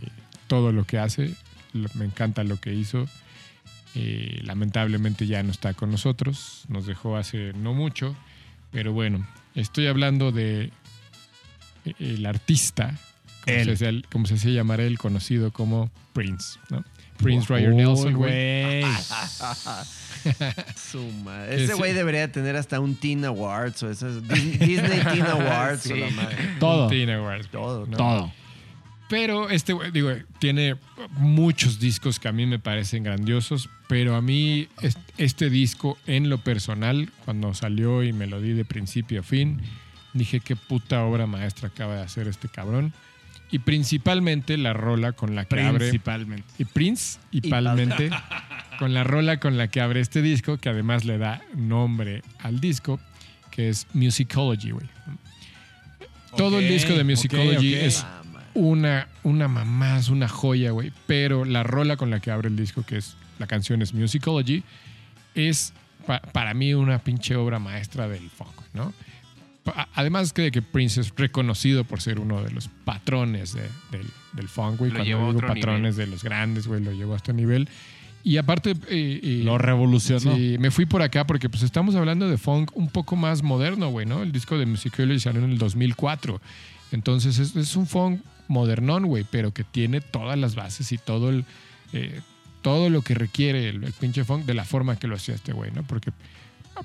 todo lo que hace, lo- me encanta lo que hizo. Eh, lamentablemente ya no está con nosotros, nos dejó hace no mucho, pero bueno, estoy hablando de eh, el artista, como, Él. se, como se hacía llamar él, conocido como Prince, ¿no? Prince Roger Uy, Nelson, güey. güey. Su madre. Que Ese sí. güey debería tener hasta un Teen Awards o esas Dis- Disney Teen Awards o Sí. la madre. Todo. Teen Awards, Todo, ¿no? Todo. Pero este güey, digo, tiene muchos discos que a mí me parecen grandiosos, pero a mí es- este disco en lo personal, cuando salió y me lo di de principio a fin, dije qué puta obra maestra acaba de hacer este cabrón. Y principalmente la rola con la que abre Principalmente. y Prince y con la rola con la que abre este disco, que además le da nombre al disco, que es Musicology, güey. Todo el disco de Musicology es una, una mamás, una joya, güey. Pero la rola con la que abre el disco, que es la canción es Musicology, es pa- para mí una pinche obra maestra del funk, ¿no? Además que de que Prince es reconocido por ser uno de los patrones de- del, del funk, güey. Lo Cuando llevó a digo otro patrones de los grandes, güey, lo llevó a este nivel. Y aparte... eh, eh, Lo revolucionó. Sí, me fui por acá porque pues estamos hablando de funk un poco más moderno, güey, ¿no? El disco de Musicology salió en el 2004. Entonces es, es un funk modernón, güey, pero que tiene todas las bases y todo el eh, todo lo que requiere el, el pinche funk de la forma que lo hacía este güey, ¿no? Porque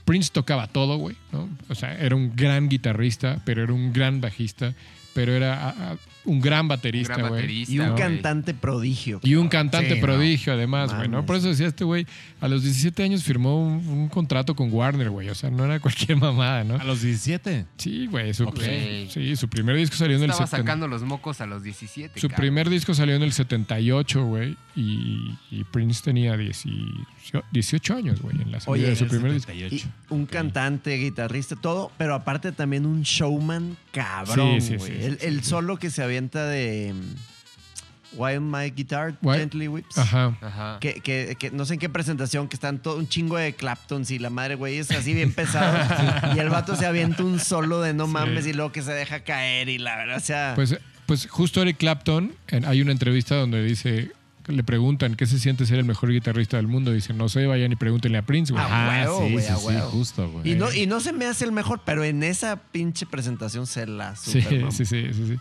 Prince tocaba todo, güey, ¿no? O sea, era un gran guitarrista, pero era un gran bajista, pero era un gran Un baterista, gran baterista. Y un cantante prodigio. Y un cantante Sí, no. prodigio, además, güey. Por eso decía este güey, a los 17 años firmó un, un contrato con Warner, güey. O sea, no era cualquier mamada, ¿no? A los 17. Sí, güey. Su, Ok. sí, su primer disco salió en el Estaba 70 sacando los mocos a los 17. Su cabrón. primer disco salió en el 78, güey. Y, y Prince tenía 18, 18 años, güey, en la salida Oye, de su primer disco. 78. Y un cantante, guitarrista, todo, pero aparte también un showman cabrón, Sí, sí, güey. sí, sí, el sí, el sí. solo que se avienta de mm, Why My Guitar Why- Gently Whips. Ajá. Ajá. Que, que- que no sé en qué presentación, que están todo un chingo de Claptons y la madre, güey, es así bien pesado. y el vato se avienta un solo de no mames y luego que se deja caer y la verdad, o sea. Pues, pues justo Eric Clapton, en- hay una entrevista donde dice, le preguntan qué se siente ser el mejor guitarrista del mundo. Dice, no sé, vayan y pregúntenle a Prince, güey. Ah, huevo, sí, güey, sí, a sí, justo, güey. y, no, y no se me hace el mejor, pero en esa pinche presentación se la Sí, super sí, sí, sí, sí.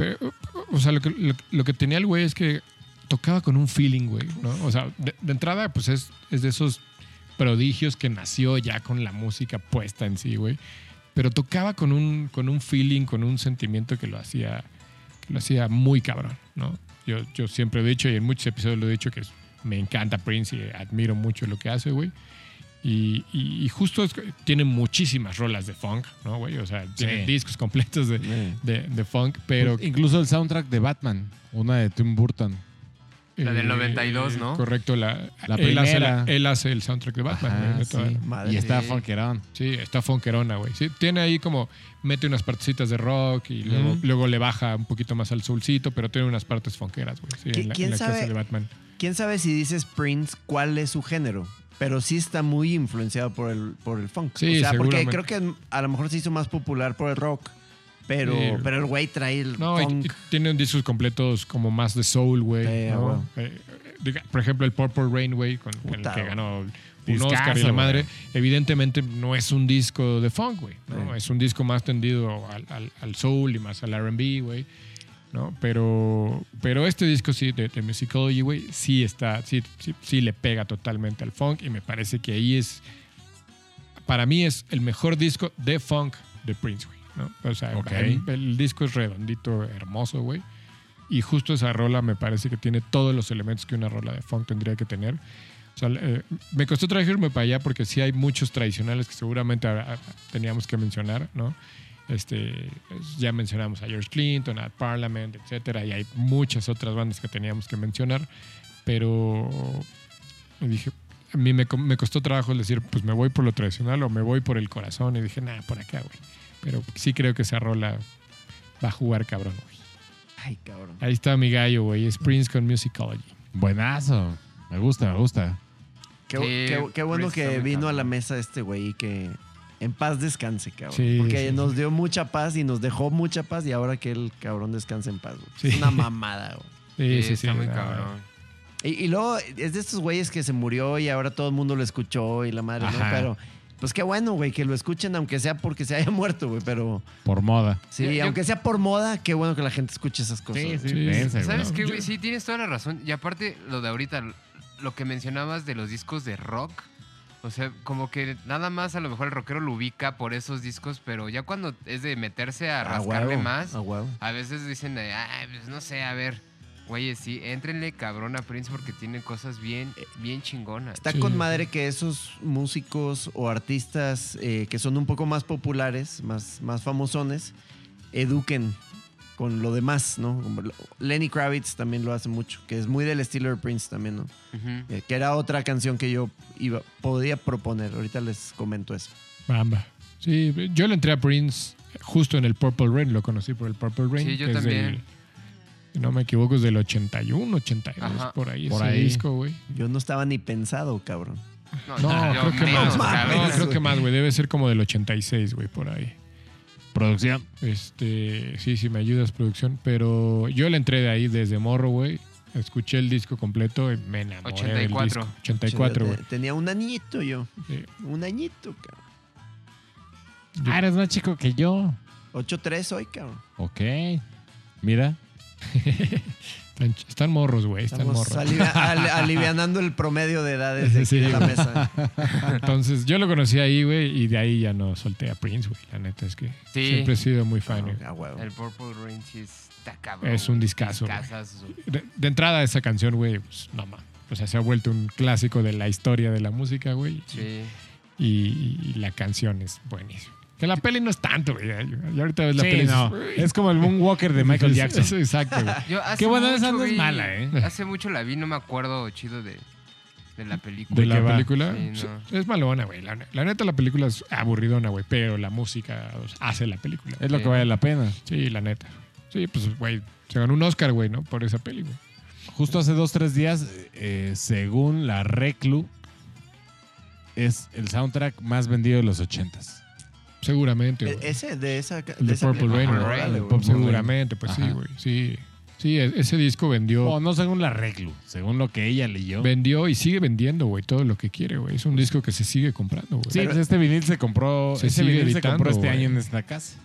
Pero, o sea, lo que, lo, lo que tenía el güey es que tocaba con un feeling, güey, ¿no? O sea, de, de entrada, pues es, es de esos prodigios que nació ya con la música puesta en sí, güey. Pero tocaba con un, con un feeling, con un sentimiento que lo hacía, que lo hacía muy cabrón, ¿no? Yo, yo siempre he dicho, y en muchos episodios lo he dicho, que me encanta Prince y admiro mucho lo que hace, güey. Y, y- y justo es tiene muchísimas rolas de funk, ¿no, güey? O sea, tiene Sí. discos completos de, Eh. de, de funk, pero... Pues, incluso el soundtrack de Batman, una de Tim Burton. La del 92, ¿no? Correcto, la, La él, hace primera. él hace el soundtrack de Batman, Ajá, de sí. Madre. Y está Sí. funkerón. Sí, está funkerona, güey. Sí, tiene ahí como, mete unas partecitas de rock y luego, le baja un poquito más al soulcito, pero tiene unas partes funkeras, güey. Sí, ¿Qui- en la, quién en la que sabe? hace de Batman. ¿Quién sabe si dices Prince cuál es su género? Pero sí está muy influenciado por el, por el funk. Sí, o sea, porque creo que a lo mejor se hizo más popular por el rock. Pero, Sí. pero el güey trae el No, funk. y tiene discos completos como más de soul, güey. Sí, ¿no? güey. Eh, por ejemplo, el Purple Rain, güey, con el que ganó un Oscar y la madre. Evidentemente no es un disco de funk, güey. ¿no? Es un disco más tendido al, al- al soul y más al RB, güey. ¿No? Pero, pero este disco sí, de, de Musicology, güey, sí está, sí, sí, sí le pega totalmente al funk y me parece que ahí es, para mí es el mejor disco de funk de Prince, güey. ¿no? O sea, Ok. el, el disco es redondito, hermoso, güey. Y justo esa rola me parece que tiene todos los elementos que una rola de funk tendría que tener. O sea, eh, me costó traerme para allá porque sí hay muchos tradicionales que seguramente teníamos que mencionar, ¿no? Este, es- ya mencionamos a George Clinton, a Parliament, etcétera, y hay muchas otras bandas que teníamos que mencionar, pero dije, a mí me, me costó trabajo el decir, pues me voy por lo tradicional o me voy por el corazón, y dije, nada, por acá, güey. Pero sí creo que esa rola va a jugar cabrón, güey. Ay, cabrón. Ahí está mi gallo, güey, es Prince con Musicology. Buenazo. Me gusta, me gusta. Qué, qué- qué bueno que vino a la mesa este güey y que en paz descanse, cabrón. Sí, Porque sí, nos sí. dio mucha paz y nos dejó mucha paz y ahora que el cabrón descanse en paz. Sí. Es una mamada, güey. Sí, sí, sí. está muy no, cabrón. Y, y luego es de estos güeyes que se murió y ahora todo el mundo lo escuchó y la madre, ¿no? Pero, pues qué bueno, güey, que lo escuchen, aunque sea porque se haya muerto, güey. Pero Por moda. sí, Yo- yo- aunque sea por moda, qué bueno que la gente escuche esas cosas. güey. sí. dense, ¿Sabes qué, Yo- güey? Sí, tienes toda la razón. Y aparte, lo de ahorita, lo que mencionabas de los discos de rock. O sea, como que nada más a lo mejor el rockero lo ubica por esos discos, pero ya cuando es de meterse a A rascarle huevo, más, a veces dicen, ay, pues no sé, a ver, güey, sí, éntrenle cabrón a Prince porque tiene cosas bien, bien chingonas. Está Sí, con madre que esos músicos o artistas eh, que son un poco más populares, más, más famosones, eduquen con lo demás, ¿no? Como lo- Lenny Kravitz también lo hace mucho, que es muy del estilo de Prince también, ¿no? Eh, que era otra canción que yo iba, podía proponer. Ahorita les comento eso. Bamba. Sí, yo le entré a Prince justo en el Purple Rain, lo conocí por el Purple Rain. Sí, yo que es también. del- si no me equivoco, es del 81, 82, Ajá. por ahí, Por ese ahí. disco, güey. Yo no estaba ni pensado, cabrón. No, creo que menos, más. No, creo que más, güey. Debe ser como del 86, güey, por ahí. Producción. Este, sí, sí, me ayudas, producción. Pero yo le entré de ahí desde morro, güey. Escuché el disco completo y me enamoré 84. del disco. 84, güey. Te- Tenía un añito yo. Sí. Un añito, cabrón. Ah, eres más chico que yo. 8-3 hoy, cabrón. Ok. Mira. Están, están morros, güey. Están Estamos morros. alivia- al- alivianando el promedio de edades de aquí Sí, de la mesa. Entonces, yo lo conocí ahí, güey, y de ahí ya no solté a Prince, güey. La neta es que Sí. siempre he sido muy fan. El Purple Rain sí está cabrón. Es un discazo. De, de entrada, esa canción, güey, pues no más. O sea, se ha vuelto un clásico de la historia de la música, güey. Sí. Y, y la canción es buenísima. Que la peli no es tanto, güey. Y ahorita ves la Sí, peli. no. Es como el Moonwalker de Michael Jackson. es- exacto, güey. Yo hace Qué bueno, esa no es vi- mala, ¿eh? Hace mucho la vi, no me acuerdo chido de, de la película. De la película. Sí, no. Es malona, güey. La, la neta, la película es aburridona, güey. Pero la música o sea, hace la película. Es lo que vale la pena. Sí, la neta. Sí, pues, güey. Se ganó un Oscar, güey, ¿no? Por esa peli, güey. Justo hace dos, tres días, eh, según la Reclu, es el soundtrack más vendido de los ochentas. Seguramente, E- güey. Ese, de esa. El de de esa Purple película. Rain. Seguramente, pues sí, güey. Sí. Sí, e- ese disco vendió. O no según la Reclu, según lo que ella leyó. Vendió y sigue vendiendo, güey, todo lo que quiere, güey. Es un disco que se sigue comprando, güey. Sí, pues este vinil se compró, Se ese sigue vinil se compró este güey. año en esta casa,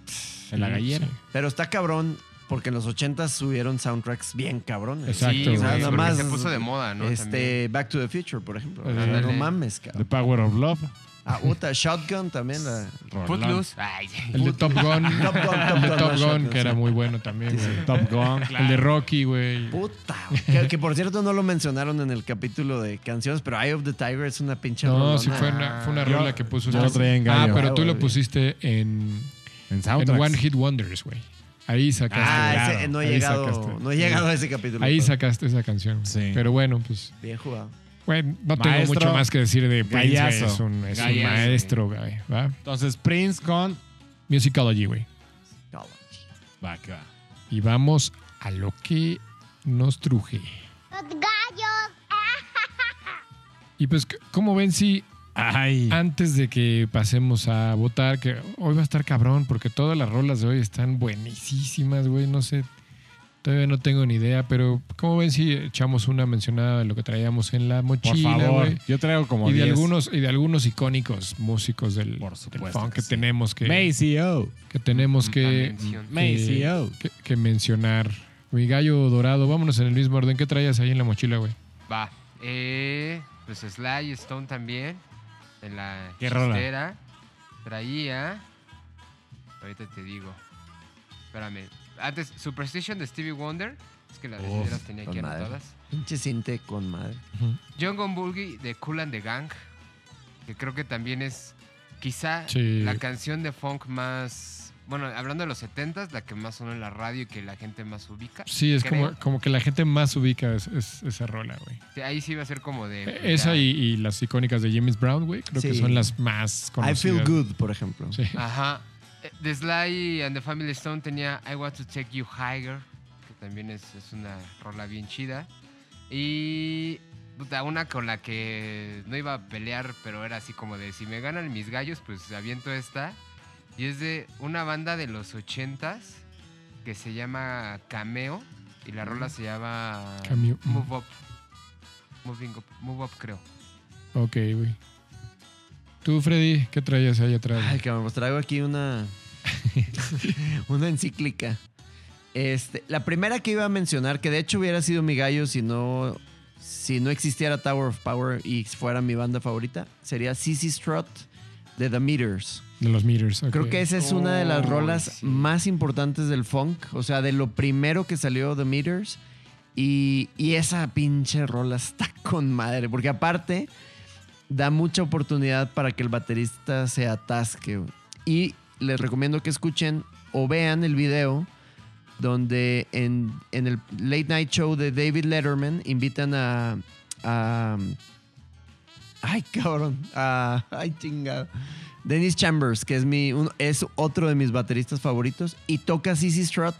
en la gallera. sí. Pero está cabrón, porque en los 80 subieron soundtracks bien cabrones. Exacto, sí, Nada más, se puso de moda, ¿no? También. este, Back to the Future, por ejemplo. No mames, The cabrón. Power of Love. Ah, puta, Shotgun también. La... Footloose. Ay. El de Top Gun. Top Gun, Top el de Top no, Gun, Shotgun, que era muy bueno también, güey. Top Gun. El de Rocky, güey. Puta, güey. que, que por cierto no lo mencionaron en el capítulo de canciones, pero Eye of the Tiger es una pinche No, rolona. sí fue una, fue una Yo- rola que puso. yo traía en Ah, pero tú Ah, lo pusiste en, En. One Hit Wonders, güey. Ahí sacaste. Ah, ese, no he llegado, sacaste. no he llegado a ese capítulo. Ahí pero sacaste esa canción. Sí. Pero bueno, pues, Bien jugado. Güey, no tengo mucho más que decir de Prince, gallazo. Es un, es un Gallazo, maestro, güey. ¿va? Entonces, Prince con... Musicology, güey. Va, que va. Y vamos a lo que nos truje. Los gallos. Y pues, ¿cómo ven si Ay. antes de que pasemos a votar, que hoy va a estar cabrón, porque todas las rolas de hoy están buenísimas, güey, no sé, todavía no tengo ni idea, pero ¿cómo ven si echamos una mencionada de lo que traíamos en la Por mochila, favor. güey? Yo traigo como Y de 10. algunos, y de algunos icónicos músicos del, Por del supuesto funk que que, sí. tenemos que, Maceo. que tenemos que, que, que mencionar. Mi gallo dorado, vámonos en el mismo orden. ¿Qué traías ahí en la mochila, güey? Va. Eh, pues Sly Stone también. En la ¿Qué rola? chistera. Traía. Ahorita te digo. Espérame. Antes, Superstition de Stevie Wonder. Es que las Uf, chisteras tenía aquí madre. anotadas. Pinche cinte con madre. Jungle Boogie de Cool and the Gang. Que creo que también es quizá Sí. la canción de funk más. Bueno, hablando de los 70s, la que más sonó en la radio y que la gente más ubica. Sí, es como, creo. como que la gente más ubica es- es- esa rola, güey. Sí, ahí sí va a ser como de. Eh, Esa y, y las icónicas de Jimmy's Brown, güey, creo que son las más I conocidas. Feel Good, por ejemplo. Sí. Ajá. The Sly and the Family Stone tenía I Want to Take You Higher, que también es, es una rola bien chida. Y puta, una con la que no iba a pelear, pero era así como de si me ganan mis gallos, pues aviento esta. Y es de una banda de los ochentas que se llama Cameo y la rola se llama Cameo, mm. Move Up. Moving Up, Move Up creo. Ok, güey. Tú, Freddy, ¿qué traías ahí atrás? Ay, cabrón, pues traigo aquí una. una encíclica. Este, la primera que iba a mencionar, que de hecho hubiera sido mi gallo si no, si no existiera Tower of Power y fuera mi banda favorita, sería CC Strut de The Meters. de los meters. ok. Creo que esa es una de las rolas sí. más importantes del funk. O sea, de lo primero que salió The Meters. Y, y esa pinche rola está con madre. Porque aparte, da mucha oportunidad para que el baterista se atasque. Y les recomiendo que escuchen o vean el video donde en, en el Late Night Show de David Letterman invitan a. a ay, cabrón. ay, chingado. Dennis Chambers, que es, mi, es otro de mis bateristas favoritos, y toca CC Strut.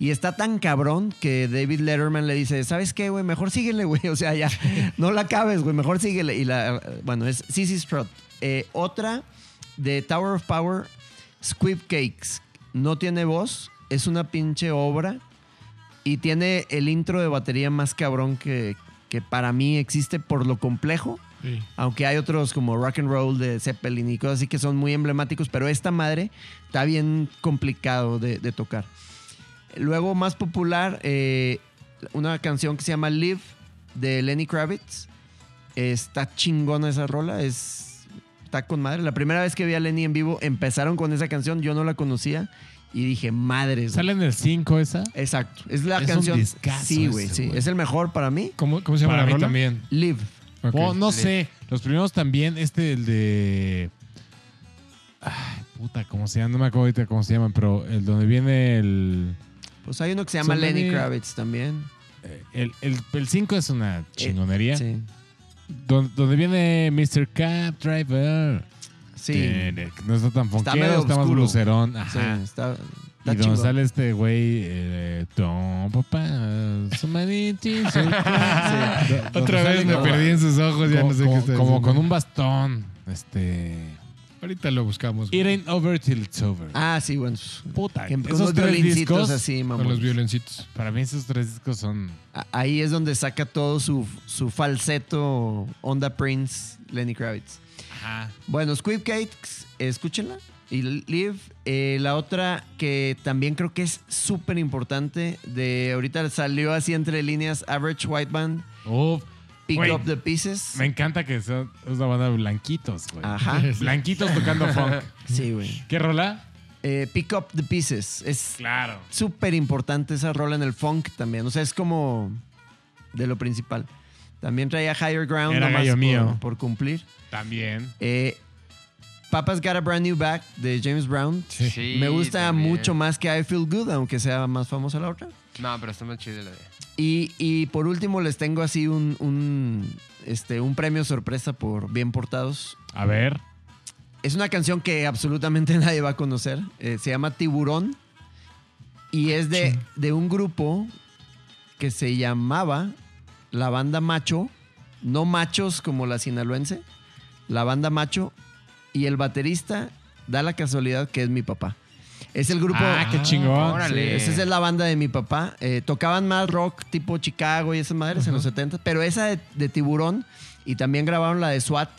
Y está tan cabrón que David Letterman le dice, ¿sabes qué, güey? Mejor síguele, güey. O sea, ya, no la acabes, güey. Mejor síguele. Y la, bueno, es CC Strut. Eh, otra de Tower of Power, Squib Cakes. No tiene voz, es una pinche obra. Y tiene el intro de batería más cabrón que, que para mí existe por lo complejo. Sí. Aunque hay otros como Rock and Roll de Zeppelin y cosas así que son muy emblemáticos, pero esta madre está bien complicado de, de tocar. Luego, más popular, eh, una canción que se llama Live de Lenny Kravitz. Está chingona esa rola, es, está con madre. La primera vez que vi a Lenny en vivo, empezaron con esa canción, yo no la conocía y dije, madre. güey". ¿Sale en el 5 esa? Exacto, es la Es un canción. discazo sí, güey, sí. Es el mejor para mí. ¿Cómo, cómo se llama Para la mí rola? también. Live. Oh, no sé. Los primeros también, este, el de. Ay, puta, ¿cómo se llama? No me acuerdo ahorita cómo se llaman, pero el donde viene el. Pues hay uno que se llama Son Lenny Kravitz también. eh, El, el, 5 es una chingonería. Sí. Don- donde viene Mr. Cab Driver. Sí. Que No está tan Está fonquero, está, más lucerón. Sí, Ajá. está, y donde sale este güey, eh, Tom, papá. Do- Otra vez me perdí en sus ojos, ya no sé como- qué está como diciendo. con un bastón. Este. Ahorita lo buscamos. It ain't over till it's over. Ah, sí, bueno. Puta, Que- con esos unos tres discos, así, con los violencitos. para mí esos tres discos son... Ahí es donde saca todo su, su falseto Onda Prince, Lenny Kravitz. Ajá. Bueno, Squid Cakes, escúchenla. Y Live. Eh, la otra que también creo que es súper importante, de ahorita salió así entre líneas Average White Band, Uf, Pick Güey, Up the Pieces. me encanta que sea es una banda de blanquitos, güey. Ajá. Blanquitos tocando funk. Sí, güey. ¿Qué rola? Eh, Pick Up the Pieces. Es Claro. súper importante esa rola en el funk también. O sea, es como de lo principal. También traía Higher Ground Era nomás gallo por, mío. por cumplir. También. Eh, Papa's Got a Brand New Back de James Brown. Sí, Me gusta también. mucho más que I Feel Good, aunque sea más famosa la otra. No, pero está más chida la de. Y, y por último les tengo así un, un, este, un premio sorpresa por Bien Portados. A ver. Es una canción que absolutamente nadie va a conocer. Eh, se llama Tiburón. Y es de, de un grupo que se llamaba La Banda Macho. No machos como la sinaloense. La Banda Macho. Y el baterista da la casualidad que es mi papá. Es el grupo... Ah, qué chingón. órale. Sí, esa es la banda de mi papá. Eh, tocaban más rock tipo Chicago y esas madres en los 70, pero esa de, de Tiburón y también grabaron la de SWAT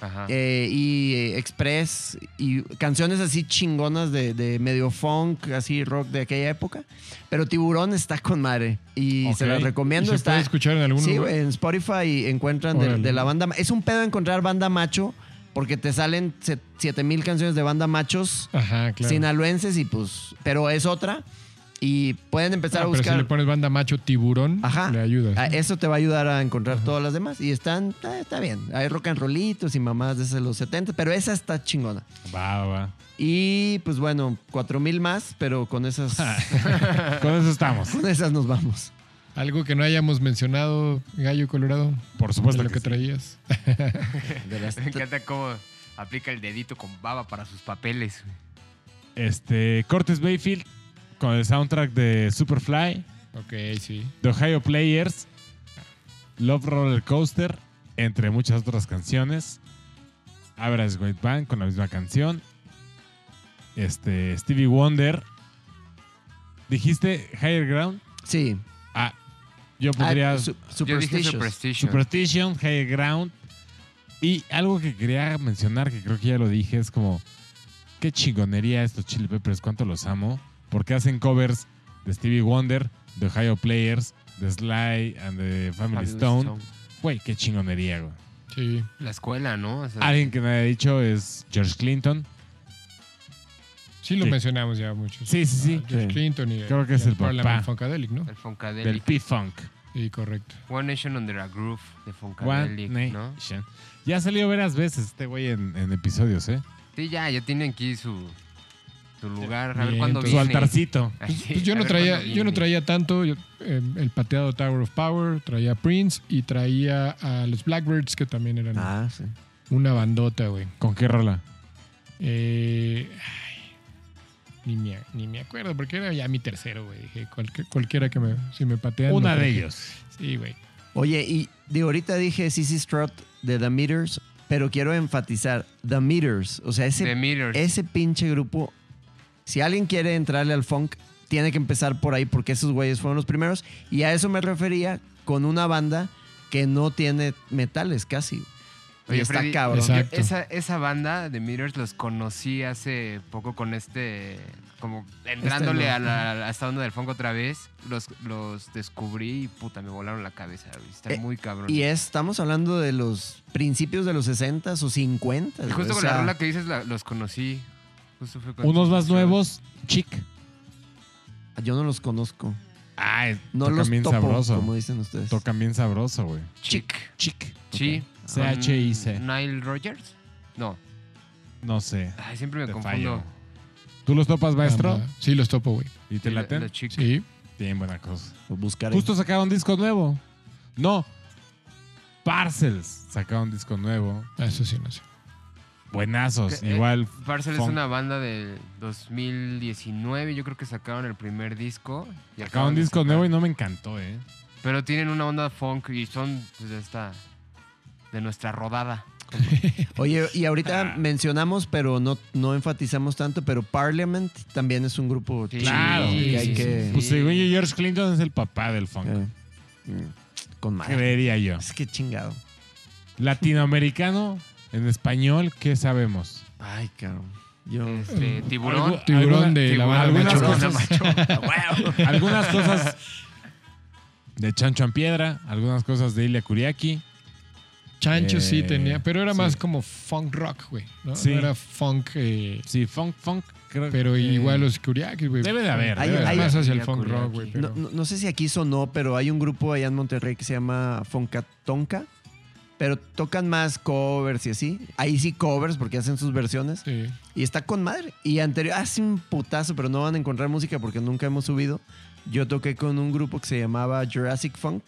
Ajá. eh, y eh, Express y canciones así chingonas de, de medio funk, así rock de aquella época. Pero Tiburón está con madre y se las ¿Y recomiendo. se está, puede escuchar en algún Sí, lugar? en Spotify encuentran de, de la banda. Es un pedo encontrar banda macho porque te salen 7000 canciones de banda machos Ajá, claro. sinaloenses y pues, pero es otra. Y pueden empezar Ah, a pero buscar. si le pones banda macho tiburón, Ajá. le ayudas. Ah, Eso te va a ayudar a encontrar todas las demás. Y están, está, está bien. Hay rock and rollitos y mamás desde los 70, pero esa está chingona. Va, va. Y pues bueno, 4000 más, pero con esas, Con eso estamos. con esas nos vamos. Algo que no hayamos mencionado, Gallo Colorado, Por supuesto de lo que que, sí. traías. De las- Me encanta cómo aplica el dedito con baba para sus papeles. Este, Cortes Bayfield con el soundtrack de Superfly, Ok, sí. The Ohio Players, Love Roller Coaster, entre muchas otras canciones. Average White Band con la misma canción. Este, Stevie Wonder. ¿Dijiste Higher Ground? Sí. Ah, yo podría... Ah, su- Yo dije. Superstition. Superstition, Higher Ground. Y algo que quería mencionar, que creo que ya lo dije, es como, qué chingonería estos Chili Peppers, cuánto los amo. Porque hacen covers de Stevie Wonder, de Ohio Players, de Sly and the Family Family Stone. Güey, qué chingonería, güey. Sí. La escuela, ¿no? O sea, Alguien que me haya dicho es George Clinton. Sí lo Sí. mencionamos ya mucho. Sí, sí, sí. George Sí. Clinton y Creo que y es el papá. Funkadelic, ¿no? el Del Funkadelic. P-Funk. Sí, correcto. One Nation Under a Groove de One Funkadelic, ¿no? Nation. Ya ha salido varias veces este güey en, en episodios, ¿eh? Sí, ya, ya tienen aquí su, su lugar. A ver cuándo entonces- Su viene. altarcito. Ay, sí, Pues yo no traía, yo no viene. traía tanto. yo, eh, el pateado Tower of Power, traía Prince y traía a los Blackbirds, que también eran Ah, sí. una bandota, güey. ¿Con qué rola? Eh, ni, me, ni me acuerdo, porque era ya mi tercero, güey. Dije, cualque- cualquiera que me, si me patean. Una no de ellos. Sí, güey. Oye, y de ahorita dije CC Strut de The Meters, pero quiero enfatizar The Meters. O sea, ese, The Meters. ese pinche grupo, si alguien quiere entrarle al funk, tiene que empezar por ahí porque esos güeyes fueron los primeros. Y a eso me refería con una banda que no tiene metales casi. Oye, y está Freddy, cabrón. Exacto. Esa, esa banda de Meters los conocí hace poco con este como entrándole Este no. a, la, a esta onda del funk otra vez, los, los descubrí y puta, me volaron la cabeza. güey. Está Eh, muy cabrón. Y es- estamos hablando de los principios de los 60 o 50. Y justo o con sea, la rola que dices la- los conocí. Justo fue con Unos más Show. nuevos, chic. Yo no los conozco. Ay, No tocan los bien topo, sabroso. como dicen ustedes. Tocan bien sabroso, güey. Chic. Chic. Sí. C-H-I-C. Nile Rogers. No. No sé. Ay, siempre me Te confundo. fallo. ¿Tú los topas, maestro? Ah, Sí, los topo, güey. ¿Y te Sí, la- laten? la. Sí. Bien buena cosa. Lo buscaré. Justo sacaron disco nuevo. No. Parcels sacaron disco nuevo. Ah, Eso sí, no sé. Buenazos. Que, eh, Igual. Parcel es funk. una banda del 2019. Yo creo que sacaron el primer disco. y Sacaron de disco sacar- nuevo y no me encantó, ¿eh? Pero tienen una onda funk y son pues, de esta. De nuestra rodada. Oye, y ahorita Ah. mencionamos, pero no, no enfatizamos tanto, pero Parliament también es un grupo Sí, chido Claro. y hay sí, que... sí, Pues sí. según yo, George Clinton es el papá del funk. eh, mm, con madre. Creería yo. Es que chingado. Latinoamericano, en español, ¿qué sabemos? Ay, cabrón. Yo... Este, tiburón. Algo- Tiburón alguna- de la tiburón, algunas Macho. cosas, algunas cosas de Chancho en Piedra, algunas cosas de Ilia Kuriaki. Chancho sí Eh, tenía, pero era sí. más como funk rock, güey. ¿no? Sí. No era funk, eh, Sí, funk, funk. creo pero que- igual los Kuriaki, güey. Debe de haber, Hay- Debe de hay- más hacia el Hay- funk Kuriaki. rock, güey. No, Pero... no- no sé si aquí sonó, pero hay un grupo allá en Monterrey que se llama Foncatonca, pero tocan más covers y así. Ahí sí covers porque hacen sus versiones. Sí. Y está con madre. Y anterior, hace un putazo, pero no van a encontrar música porque nunca hemos subido. Yo toqué con un grupo que se llamaba Jurassic Funk.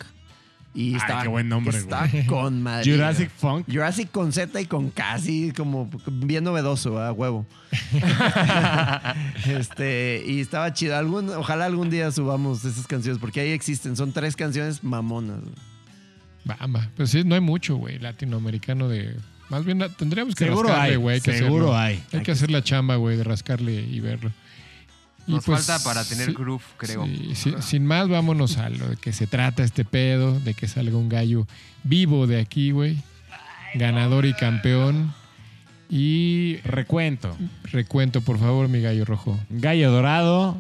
Y Ay, estaba, qué buen nombre, Está güey. con madre. Jurassic Funk. Jurassic con Z y con K, así como bien novedoso, a huevo. este, y estaba chido. Algún, ojalá algún día subamos esas canciones, porque ahí existen. Son tres canciones mamonas. Bamba. Pues sí, no hay mucho, güey, latinoamericano de... Más bien tendríamos que Seguro rascarle, hay. güey. Seguro hacerlo. hay. Hay que hacer la chamba, güey, de rascarle y verlo. Y Nos pues, falta para tener sí, groove, creo. sí, sí, sin más, vámonos a lo de que se trata este pedo, de que salga un gallo vivo de aquí, güey. Ganador y campeón. Y Recuento. recuento, por favor, mi gallo rojo. Gallo dorado.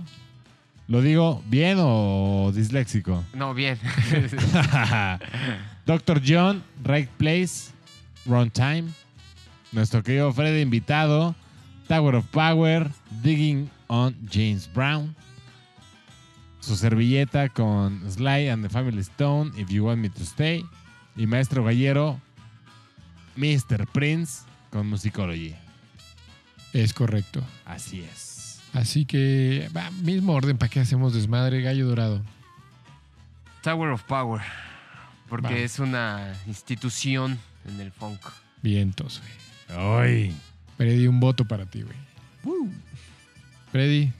¿Lo digo bien o disléxico? No, bien. Dr. John, Right Place, Wrong Time. Nuestro querido Freddy invitado. Tower of Power, Digging on James Brown. Su servilleta con Sly and the Family Stone, If You Want Me to Stay. Y Maestro Gallero, Mr. Prince con Musicology. Es correcto. Así es. Así que, va, mismo orden, ¿para qué hacemos desmadre? Gallo dorado. Tower of Power. Porque es una institución en el funk. Vientos, güey. Ay. Freddy, un voto para ti, güey. Freddy,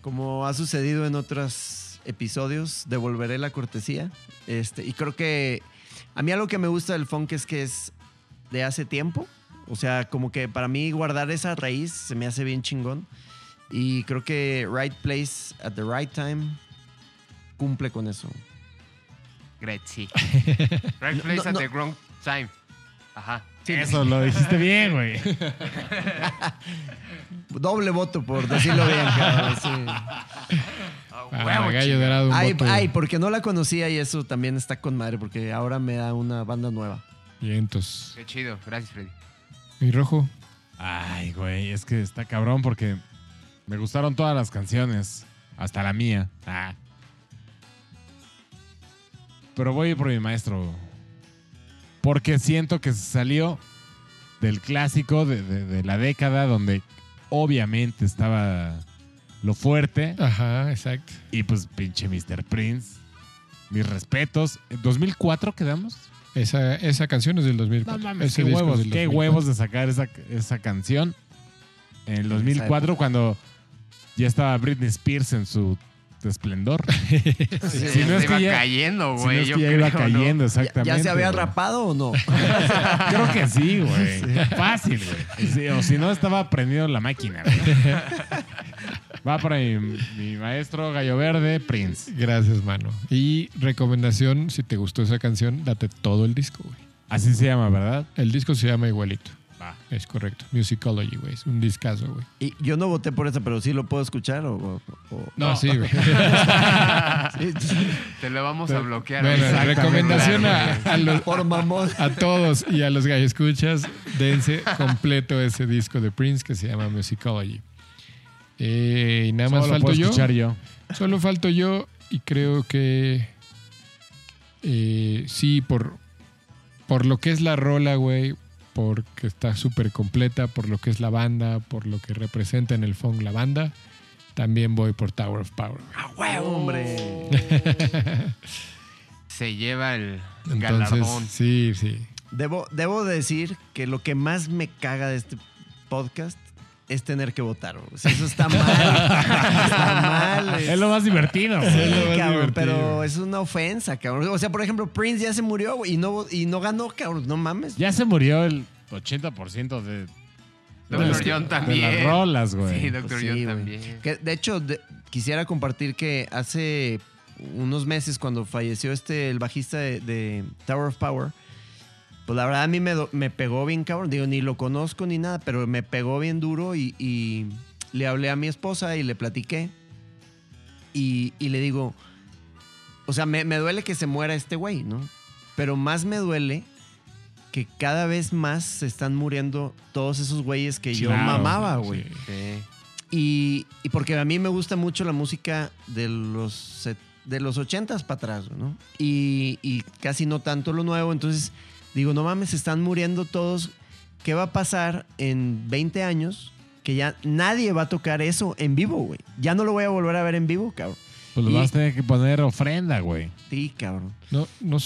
Como ha sucedido en otros episodios, devolveré la cortesía. Este, y creo que a mí algo que me gusta del funk es que es de hace tiempo. O sea, como que para mí guardar esa raíz se me hace bien chingón. Y creo que Right Place at the Right Time cumple con eso. Great, sí. Right place No, at no. the wrong time. Ajá. Sí, Eso lo dijiste bien, güey. Doble voto por decirlo bien, cabrón, sí. Ah, huevo, gallo chingada. dorado, un Ay, voto. ay, porque no la conocía y eso también está con madre, porque ahora me da una banda nueva. Vientos. Qué chido. Gracias, Freddy. Mi rojo. Ay, güey, es que está cabrón porque me gustaron todas las canciones, hasta la mía. Ah. Pero voy por mi maestro. Porque siento que se salió del clásico de, de- de la década donde obviamente estaba lo fuerte. Ajá, exacto. Y pues pinche Mr. Prince. Mis respetos. ¿En 2004 quedamos? Esa, esa canción es del 2004. No mames, qué huevos, qué 2004. huevos de sacar esa, esa canción en el 2004 época. cuando ya estaba Britney Spears en su esplendor. Sí, Si no se es que iba ya- cayendo, Si no güey. es que ya iba creo, ¿no? cayendo, ¿Ya, exactamente. ya se había güey. rapado o no? Creo que sí, güey. Fácil, güey. Sí, o si no, estaba prendido la máquina, güey. Va para mi, mi maestro Gallo Verde, Prince. Gracias, mano. Y recomendación, si te gustó esa canción, date todo el disco, güey. Así se llama, ¿verdad? El disco se llama igualito. Ah. Es correcto. Musicology, güey. Es un discazo, güey. Y yo no voté por esa, pero sí lo puedo escuchar o... o- o- No, sí, güey. Te lo vamos a bloquear. Bueno, recomendación a, a los, por mamón. a todos y a los gallos escuchas, dense completo ese disco de Prince que se llama Musicology. Eh, y nada más Solo falto puedo yo. escuchar yo. Solo falto yo y creo que eh, sí, por, por lo que es la rola, güey, porque está súper completa, por lo que es la banda, por lo que representa en el funk la banda, también voy por Tower of Power. ¡Ah, huevo, hombre! Se lleva el Entonces, galardón. sí, sí. Debo, debo decir que lo que más me caga de este podcast es tener que votar. güey. O sea, eso está mal. está mal. es- Es lo más divertido. Sí, Es lo más cabrón, divertido. pero es una ofensa, cabrón. O sea, por ejemplo, Prince ya se murió y no, y no ganó, cabrón. No mames. Ya se murió el 80% de, de- John de también. las rolas, güey. Sí, Pues Doctor sí, John güey. también. Que, de hecho, de- quisiera compartir que hace unos meses, cuando falleció este, el bajista de, de Tower of Power, pues la verdad a mí me, me pegó bien, cabrón. Digo, ni lo conozco ni nada, pero me pegó bien duro y, y le hablé a mi esposa y le platiqué. Y, y le digo, o sea, me, me duele que se muera este güey, ¿no? Pero más me duele que cada vez más se están muriendo todos esos güeyes que yo Claro, mamaba, güey. Sí. Y, y porque a mí me gusta mucho la música de los, de los 80s para atrás, ¿no? Y, y casi no tanto lo nuevo. Entonces digo, no mames, se están muriendo todos. ¿Qué va a pasar en 20 años? Que ya nadie va a tocar eso en vivo, güey. Ya no lo voy a volver a ver en vivo, cabrón. Pues Y- vas a tener que poner ofrenda, güey. Sí, cabrón. No, no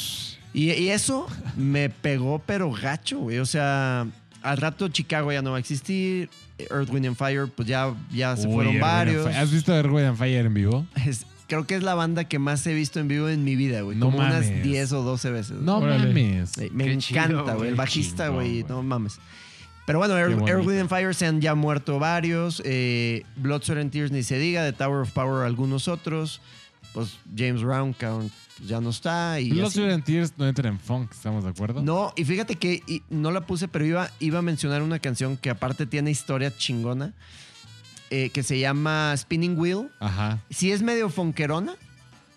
Y, y eso me pegó, pero gacho, güey. O sea, al rato Chicago ya no va a existir. Earth, Wind and Fire, pues ya, ya se Uy, fueron varios. ¿Has visto Erwin and Fire en vivo? Es- creo que es la banda que más he visto en vivo en mi vida, güey. No Como unas mames. 10 o 12 veces. güey. No Órale. mames. Sí, me Qué encanta, chido, güey. El bajista, güey. No mames. Pero bueno, Air, Wind and Fire se han ya muerto varios. Eh, Blood, Sweat and Tears ni se diga. De Tower of Power algunos otros. Pues James Brown, cabrón, pues ya no está. Y. Silent Tears no entran en funk, ¿estamos de acuerdo? No, y fíjate que y no la puse, pero iba, iba a mencionar una canción que aparte tiene historia chingona. Eh, que se llama Spinning Wheel. Ajá. Sí es medio fonquerona,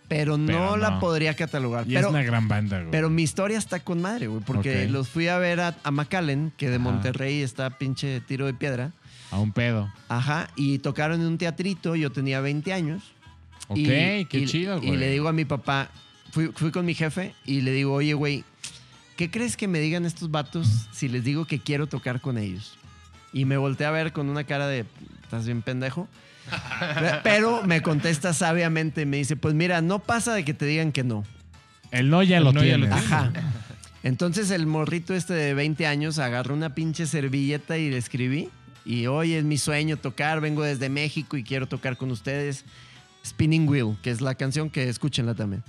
pero no, Pero la podría catalogar. Y pero, es una gran banda, güey. pero mi historia está con madre, güey, porque los fui a ver a, a McAllen, que de Ajá. Monterrey está pinche tiro de piedra. A un pedo. Ajá, y tocaron en un teatrito, yo tenía 20 años. Ok, Y- qué y- chido, güey. Y le digo a mi papá, fui, fui con mi jefe y le digo, oye, güey, ¿qué crees que me digan estos vatos si les digo que quiero tocar con ellos? Y me volteé a ver con una cara de, ¿estás bien pendejo? Pero me contesta sabiamente, me dice, pues mira, no pasa de que te digan que no. El no ya El lo no ya lo tienes. Ajá. Entonces el morrito este de 20 años agarró una pinche servilleta y le escribí. Y hoy es mi sueño tocar, vengo desde México y quiero tocar con ustedes. Spinning Wheel, que es la canción que escúchenla también.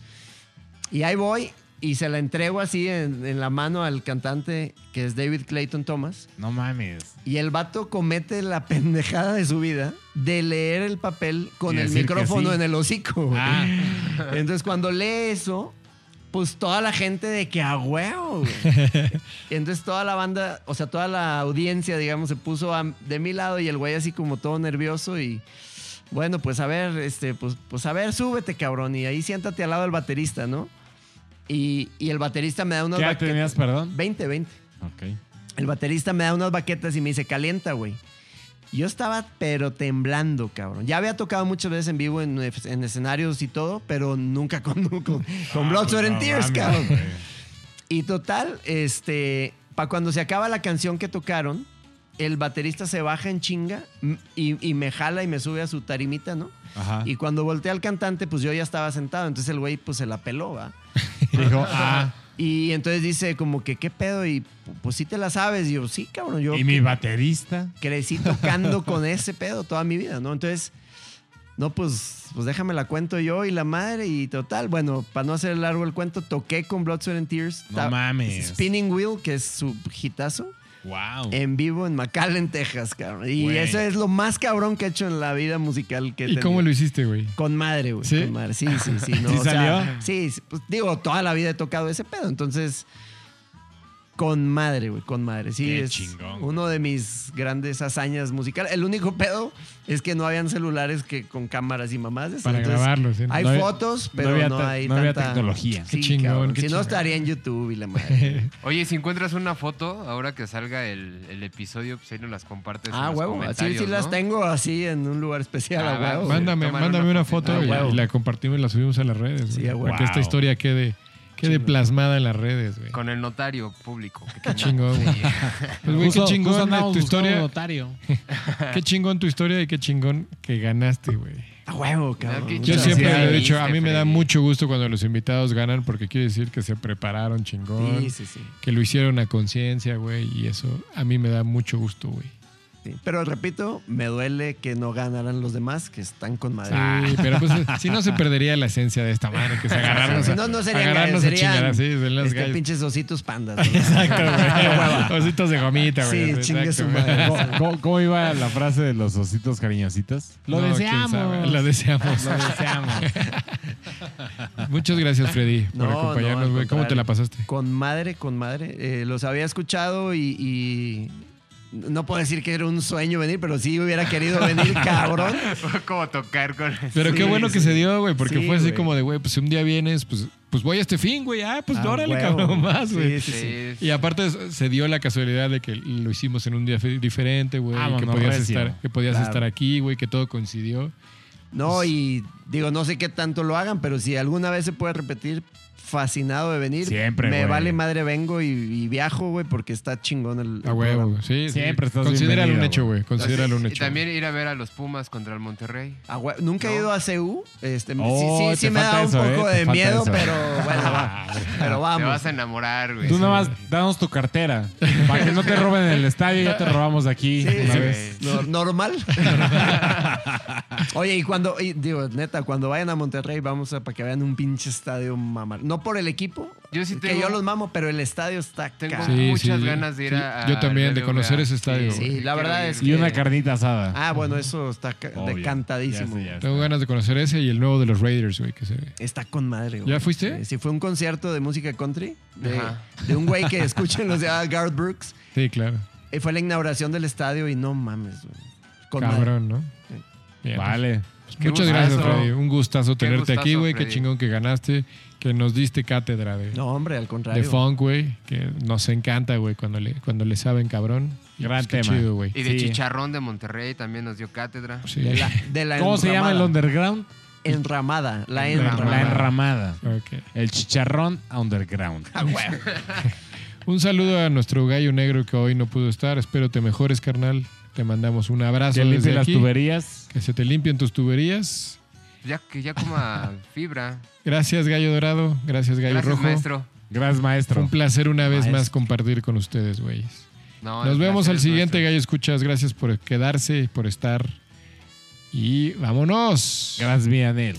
Y ahí voy y se la entrego así en, en la mano al cantante que es David Clayton Thomas. No mames. Y el vato comete la pendejada de su vida de leer el papel con el micrófono sí. en el hocico. Ah, Entonces, cuando lee eso, pues toda la gente de que a huevo, Entonces, toda la banda, o sea, toda la audiencia, digamos, se puso a- de mi lado y el güey así como todo nervioso y. Bueno, pues a ver, este, pues, pues a ver, súbete, cabrón. Y ahí siéntate al lado del baterista, ¿no? Y, y el baterista me da unas ¿Qué edad tenías, perdón? 20, 20. Ok. El baterista me da unas baquetas y me dice, calienta, güey. Yo estaba, pero temblando, cabrón. Ya había tocado muchas veces en vivo en, en escenarios y todo, pero nunca con, con, con Blood, Sweat and Tears, mames, cabrón. Y total, este, para cuando se acaba la canción que tocaron, el baterista se baja en chinga y, y me jala y me sube a su tarimita, ¿no? Ajá. Y cuando volteé al cantante, pues yo ya estaba sentado, entonces el güey pues se la peló, ¿va? Dijo, ah, Y entonces dice como que, ¿qué pedo? Y pues sí te la sabes. Y yo, sí, cabrón, yo y mi baterista. crecí tocando con ese pedo toda mi vida, ¿no? Entonces, no, pues, pues déjame la cuento yo y la madre y total. Bueno, para no hacer largo el cuento, toqué con Blood, Sweat and Tears. No mames. Spinning Wheel, que es su hitazo, Wow. en vivo en McAllen, Texas, cabrón. Y eso es lo más cabrón que he hecho en la vida musical que he ¿Y cómo lo hiciste, güey? Con madre, güey. ¿Sí? Con madre. Sí, sí, sí. no, ¿Sí o sea, salió? sí, sí, pues, digo, toda la vida he tocado ese pedo. Entonces, Con madre, güey, con madre. Sí, Qué es chingón. uno de mis grandes hazañas musicales. El único pedo es que no habían celulares que con cámaras y mamás. Para Entonces, grabarlo, sí. Hay No fotos, pero no, hay no había tanta... tecnología. Sí, Qué chingón, cabrón. qué Si no, estaría en YouTube y la madre. Oye, si encuentras una foto, ahora que salga el, el episodio, pues ahí nos las compartes. ah, en los huevo. Así sí las tengo así en un lugar especial, Ah, a huevo. va, Mándame, mándame una foto y, Ah, huevo. y la compartimos y la subimos a las redes. Sí, a huevo. para que esta historia quede, quede Chingón. plasmada en las redes, güey. Con el notario público. Qué chingón, güey. Sí. Pues, güey, qué chingón andábamos tu historia. notario. Qué chingón tu historia y qué chingón que ganaste, güey. A huevo, cabrón. Yo Muchas siempre gracias. le he dicho, a mí me da mucho gusto cuando los invitados ganan porque quiere decir que se prepararon chingón, Sí, sí, sí. que lo hicieron a conciencia, güey, y eso a mí me da mucho gusto, güey. Sí. Pero repito, me duele que no ganaran los demás, que están con madre. Sí, pero pues si no se perdería la esencia de esta madre, que es agarrarnos, Si a- no, no serían agarrarnos gallos, a serían chingar este, gallas. pinches ositos pandas. ¿no? Exacto, güey. Ositos de gomita, güey. Sí, chingue Exacto, su madre. ¿Cómo, iba la frase de los ositos cariñositos? Lo No, deseamos. Lo deseamos. Lo deseamos. Muchas gracias, Freddy, por No, no, acompañarnos, güey. ¿Cómo te la pasaste? Con madre, con madre. Eh, los había escuchado y, y no puedo decir que era un sueño venir, pero sí hubiera querido venir, cabrón. Fue como tocar con... Pero Sí, qué bueno que se dio, güey, porque Sí, fue así güey. como de, güey, pues si un día vienes, pues, pues voy a este fin, güey. Ah, pues Ah, órale, huevo. cabrón, más, güey. Sí, sí, sí. Sí, Y aparte se dio la casualidad de que lo hicimos en un día fe- diferente, güey, y que podías recio. estar, que podías Claro. estar aquí, güey, que todo coincidió. No, y digo, no sé qué tanto lo hagan, pero si alguna vez se puede repetir, fascinado de venir. Siempre, Me güey. vale madre, vengo y, y viajo, güey, porque está chingón el. A huevo, güey. Sí. Siempre estás Considéralo un hecho, güey. Considéralo un Y hecho. también ir a ver a los Pumas contra el Monterrey. A hue- Nunca he ido a CU. Este, Oh, sí, sí, te sí me falta da un eso, poco ¿eh? Te de falta miedo, eso. pero bueno, va. Pero Te vamos. vas a enamorar, güey. Tú Sí. nomás danos tu cartera. Para que no te roben el estadio, ya te robamos de aquí Sí, una sí, vez. no- normal. Oye, y cuando, y digo, neta, cuando vayan a Monterrey, vamos a para que vean un pinche estadio mamar. No por el equipo, Yo sí que yo los mamo, pero el estadio está Tengo. Sí, muchas sí. ganas de ir Sí, a, yo también, de conocer ese estadio, Sí, la verdad es Y una carnita asada. Ah, bueno, eso está Obvio. decantadísimo. Ya sé, ya sé. Tengo ganas de conocer ese y el nuevo de los Raiders, güey, que se ve. Está con madre. güey. ¿Ya fuiste? Sí, sí, fue un concierto de música country de, un güey que escuchen los de Garth Brooks. Sí, claro. Y fue la inauguración del estadio y no mames, güey. Con madre. Cabrón, ¿no? Sí. Bien. Vale. Qué Muchas gracias, gustazo. Freddy. Un gustazo tenerte aquí, güey. Qué chingón que ganaste, que nos diste cátedra de, No, hombre, al de contrario. funk, güey. Que nos encanta, güey, cuando le, cuando le saben cabrón. Gran qué tema. chido. Y de Sí. Chicharrón de Monterrey también nos dio cátedra. Sí. De la, de la ¿Cómo se llama el underground? Enramada. La Enramada. La enramada. El chicharrón underground. Ah. Un saludo a nuestro gallo negro que hoy no pudo estar. Espero te mejores, carnal. Te mandamos un abrazo Que limpie desde las tuberías. Que se te limpien tus tuberías. Ya que ya coma fibra. Gracias, gallo dorado. Gracias, gallo Gracias, rojo. maestro. Gracias, Fue maestro. un placer una vez Maestro. más compartir con ustedes, güeyes. No, Nos vemos al siguiente nuestro. gallo escuchas. Gracias por quedarse, por estar. Y vámonos. Gracias, Vianel.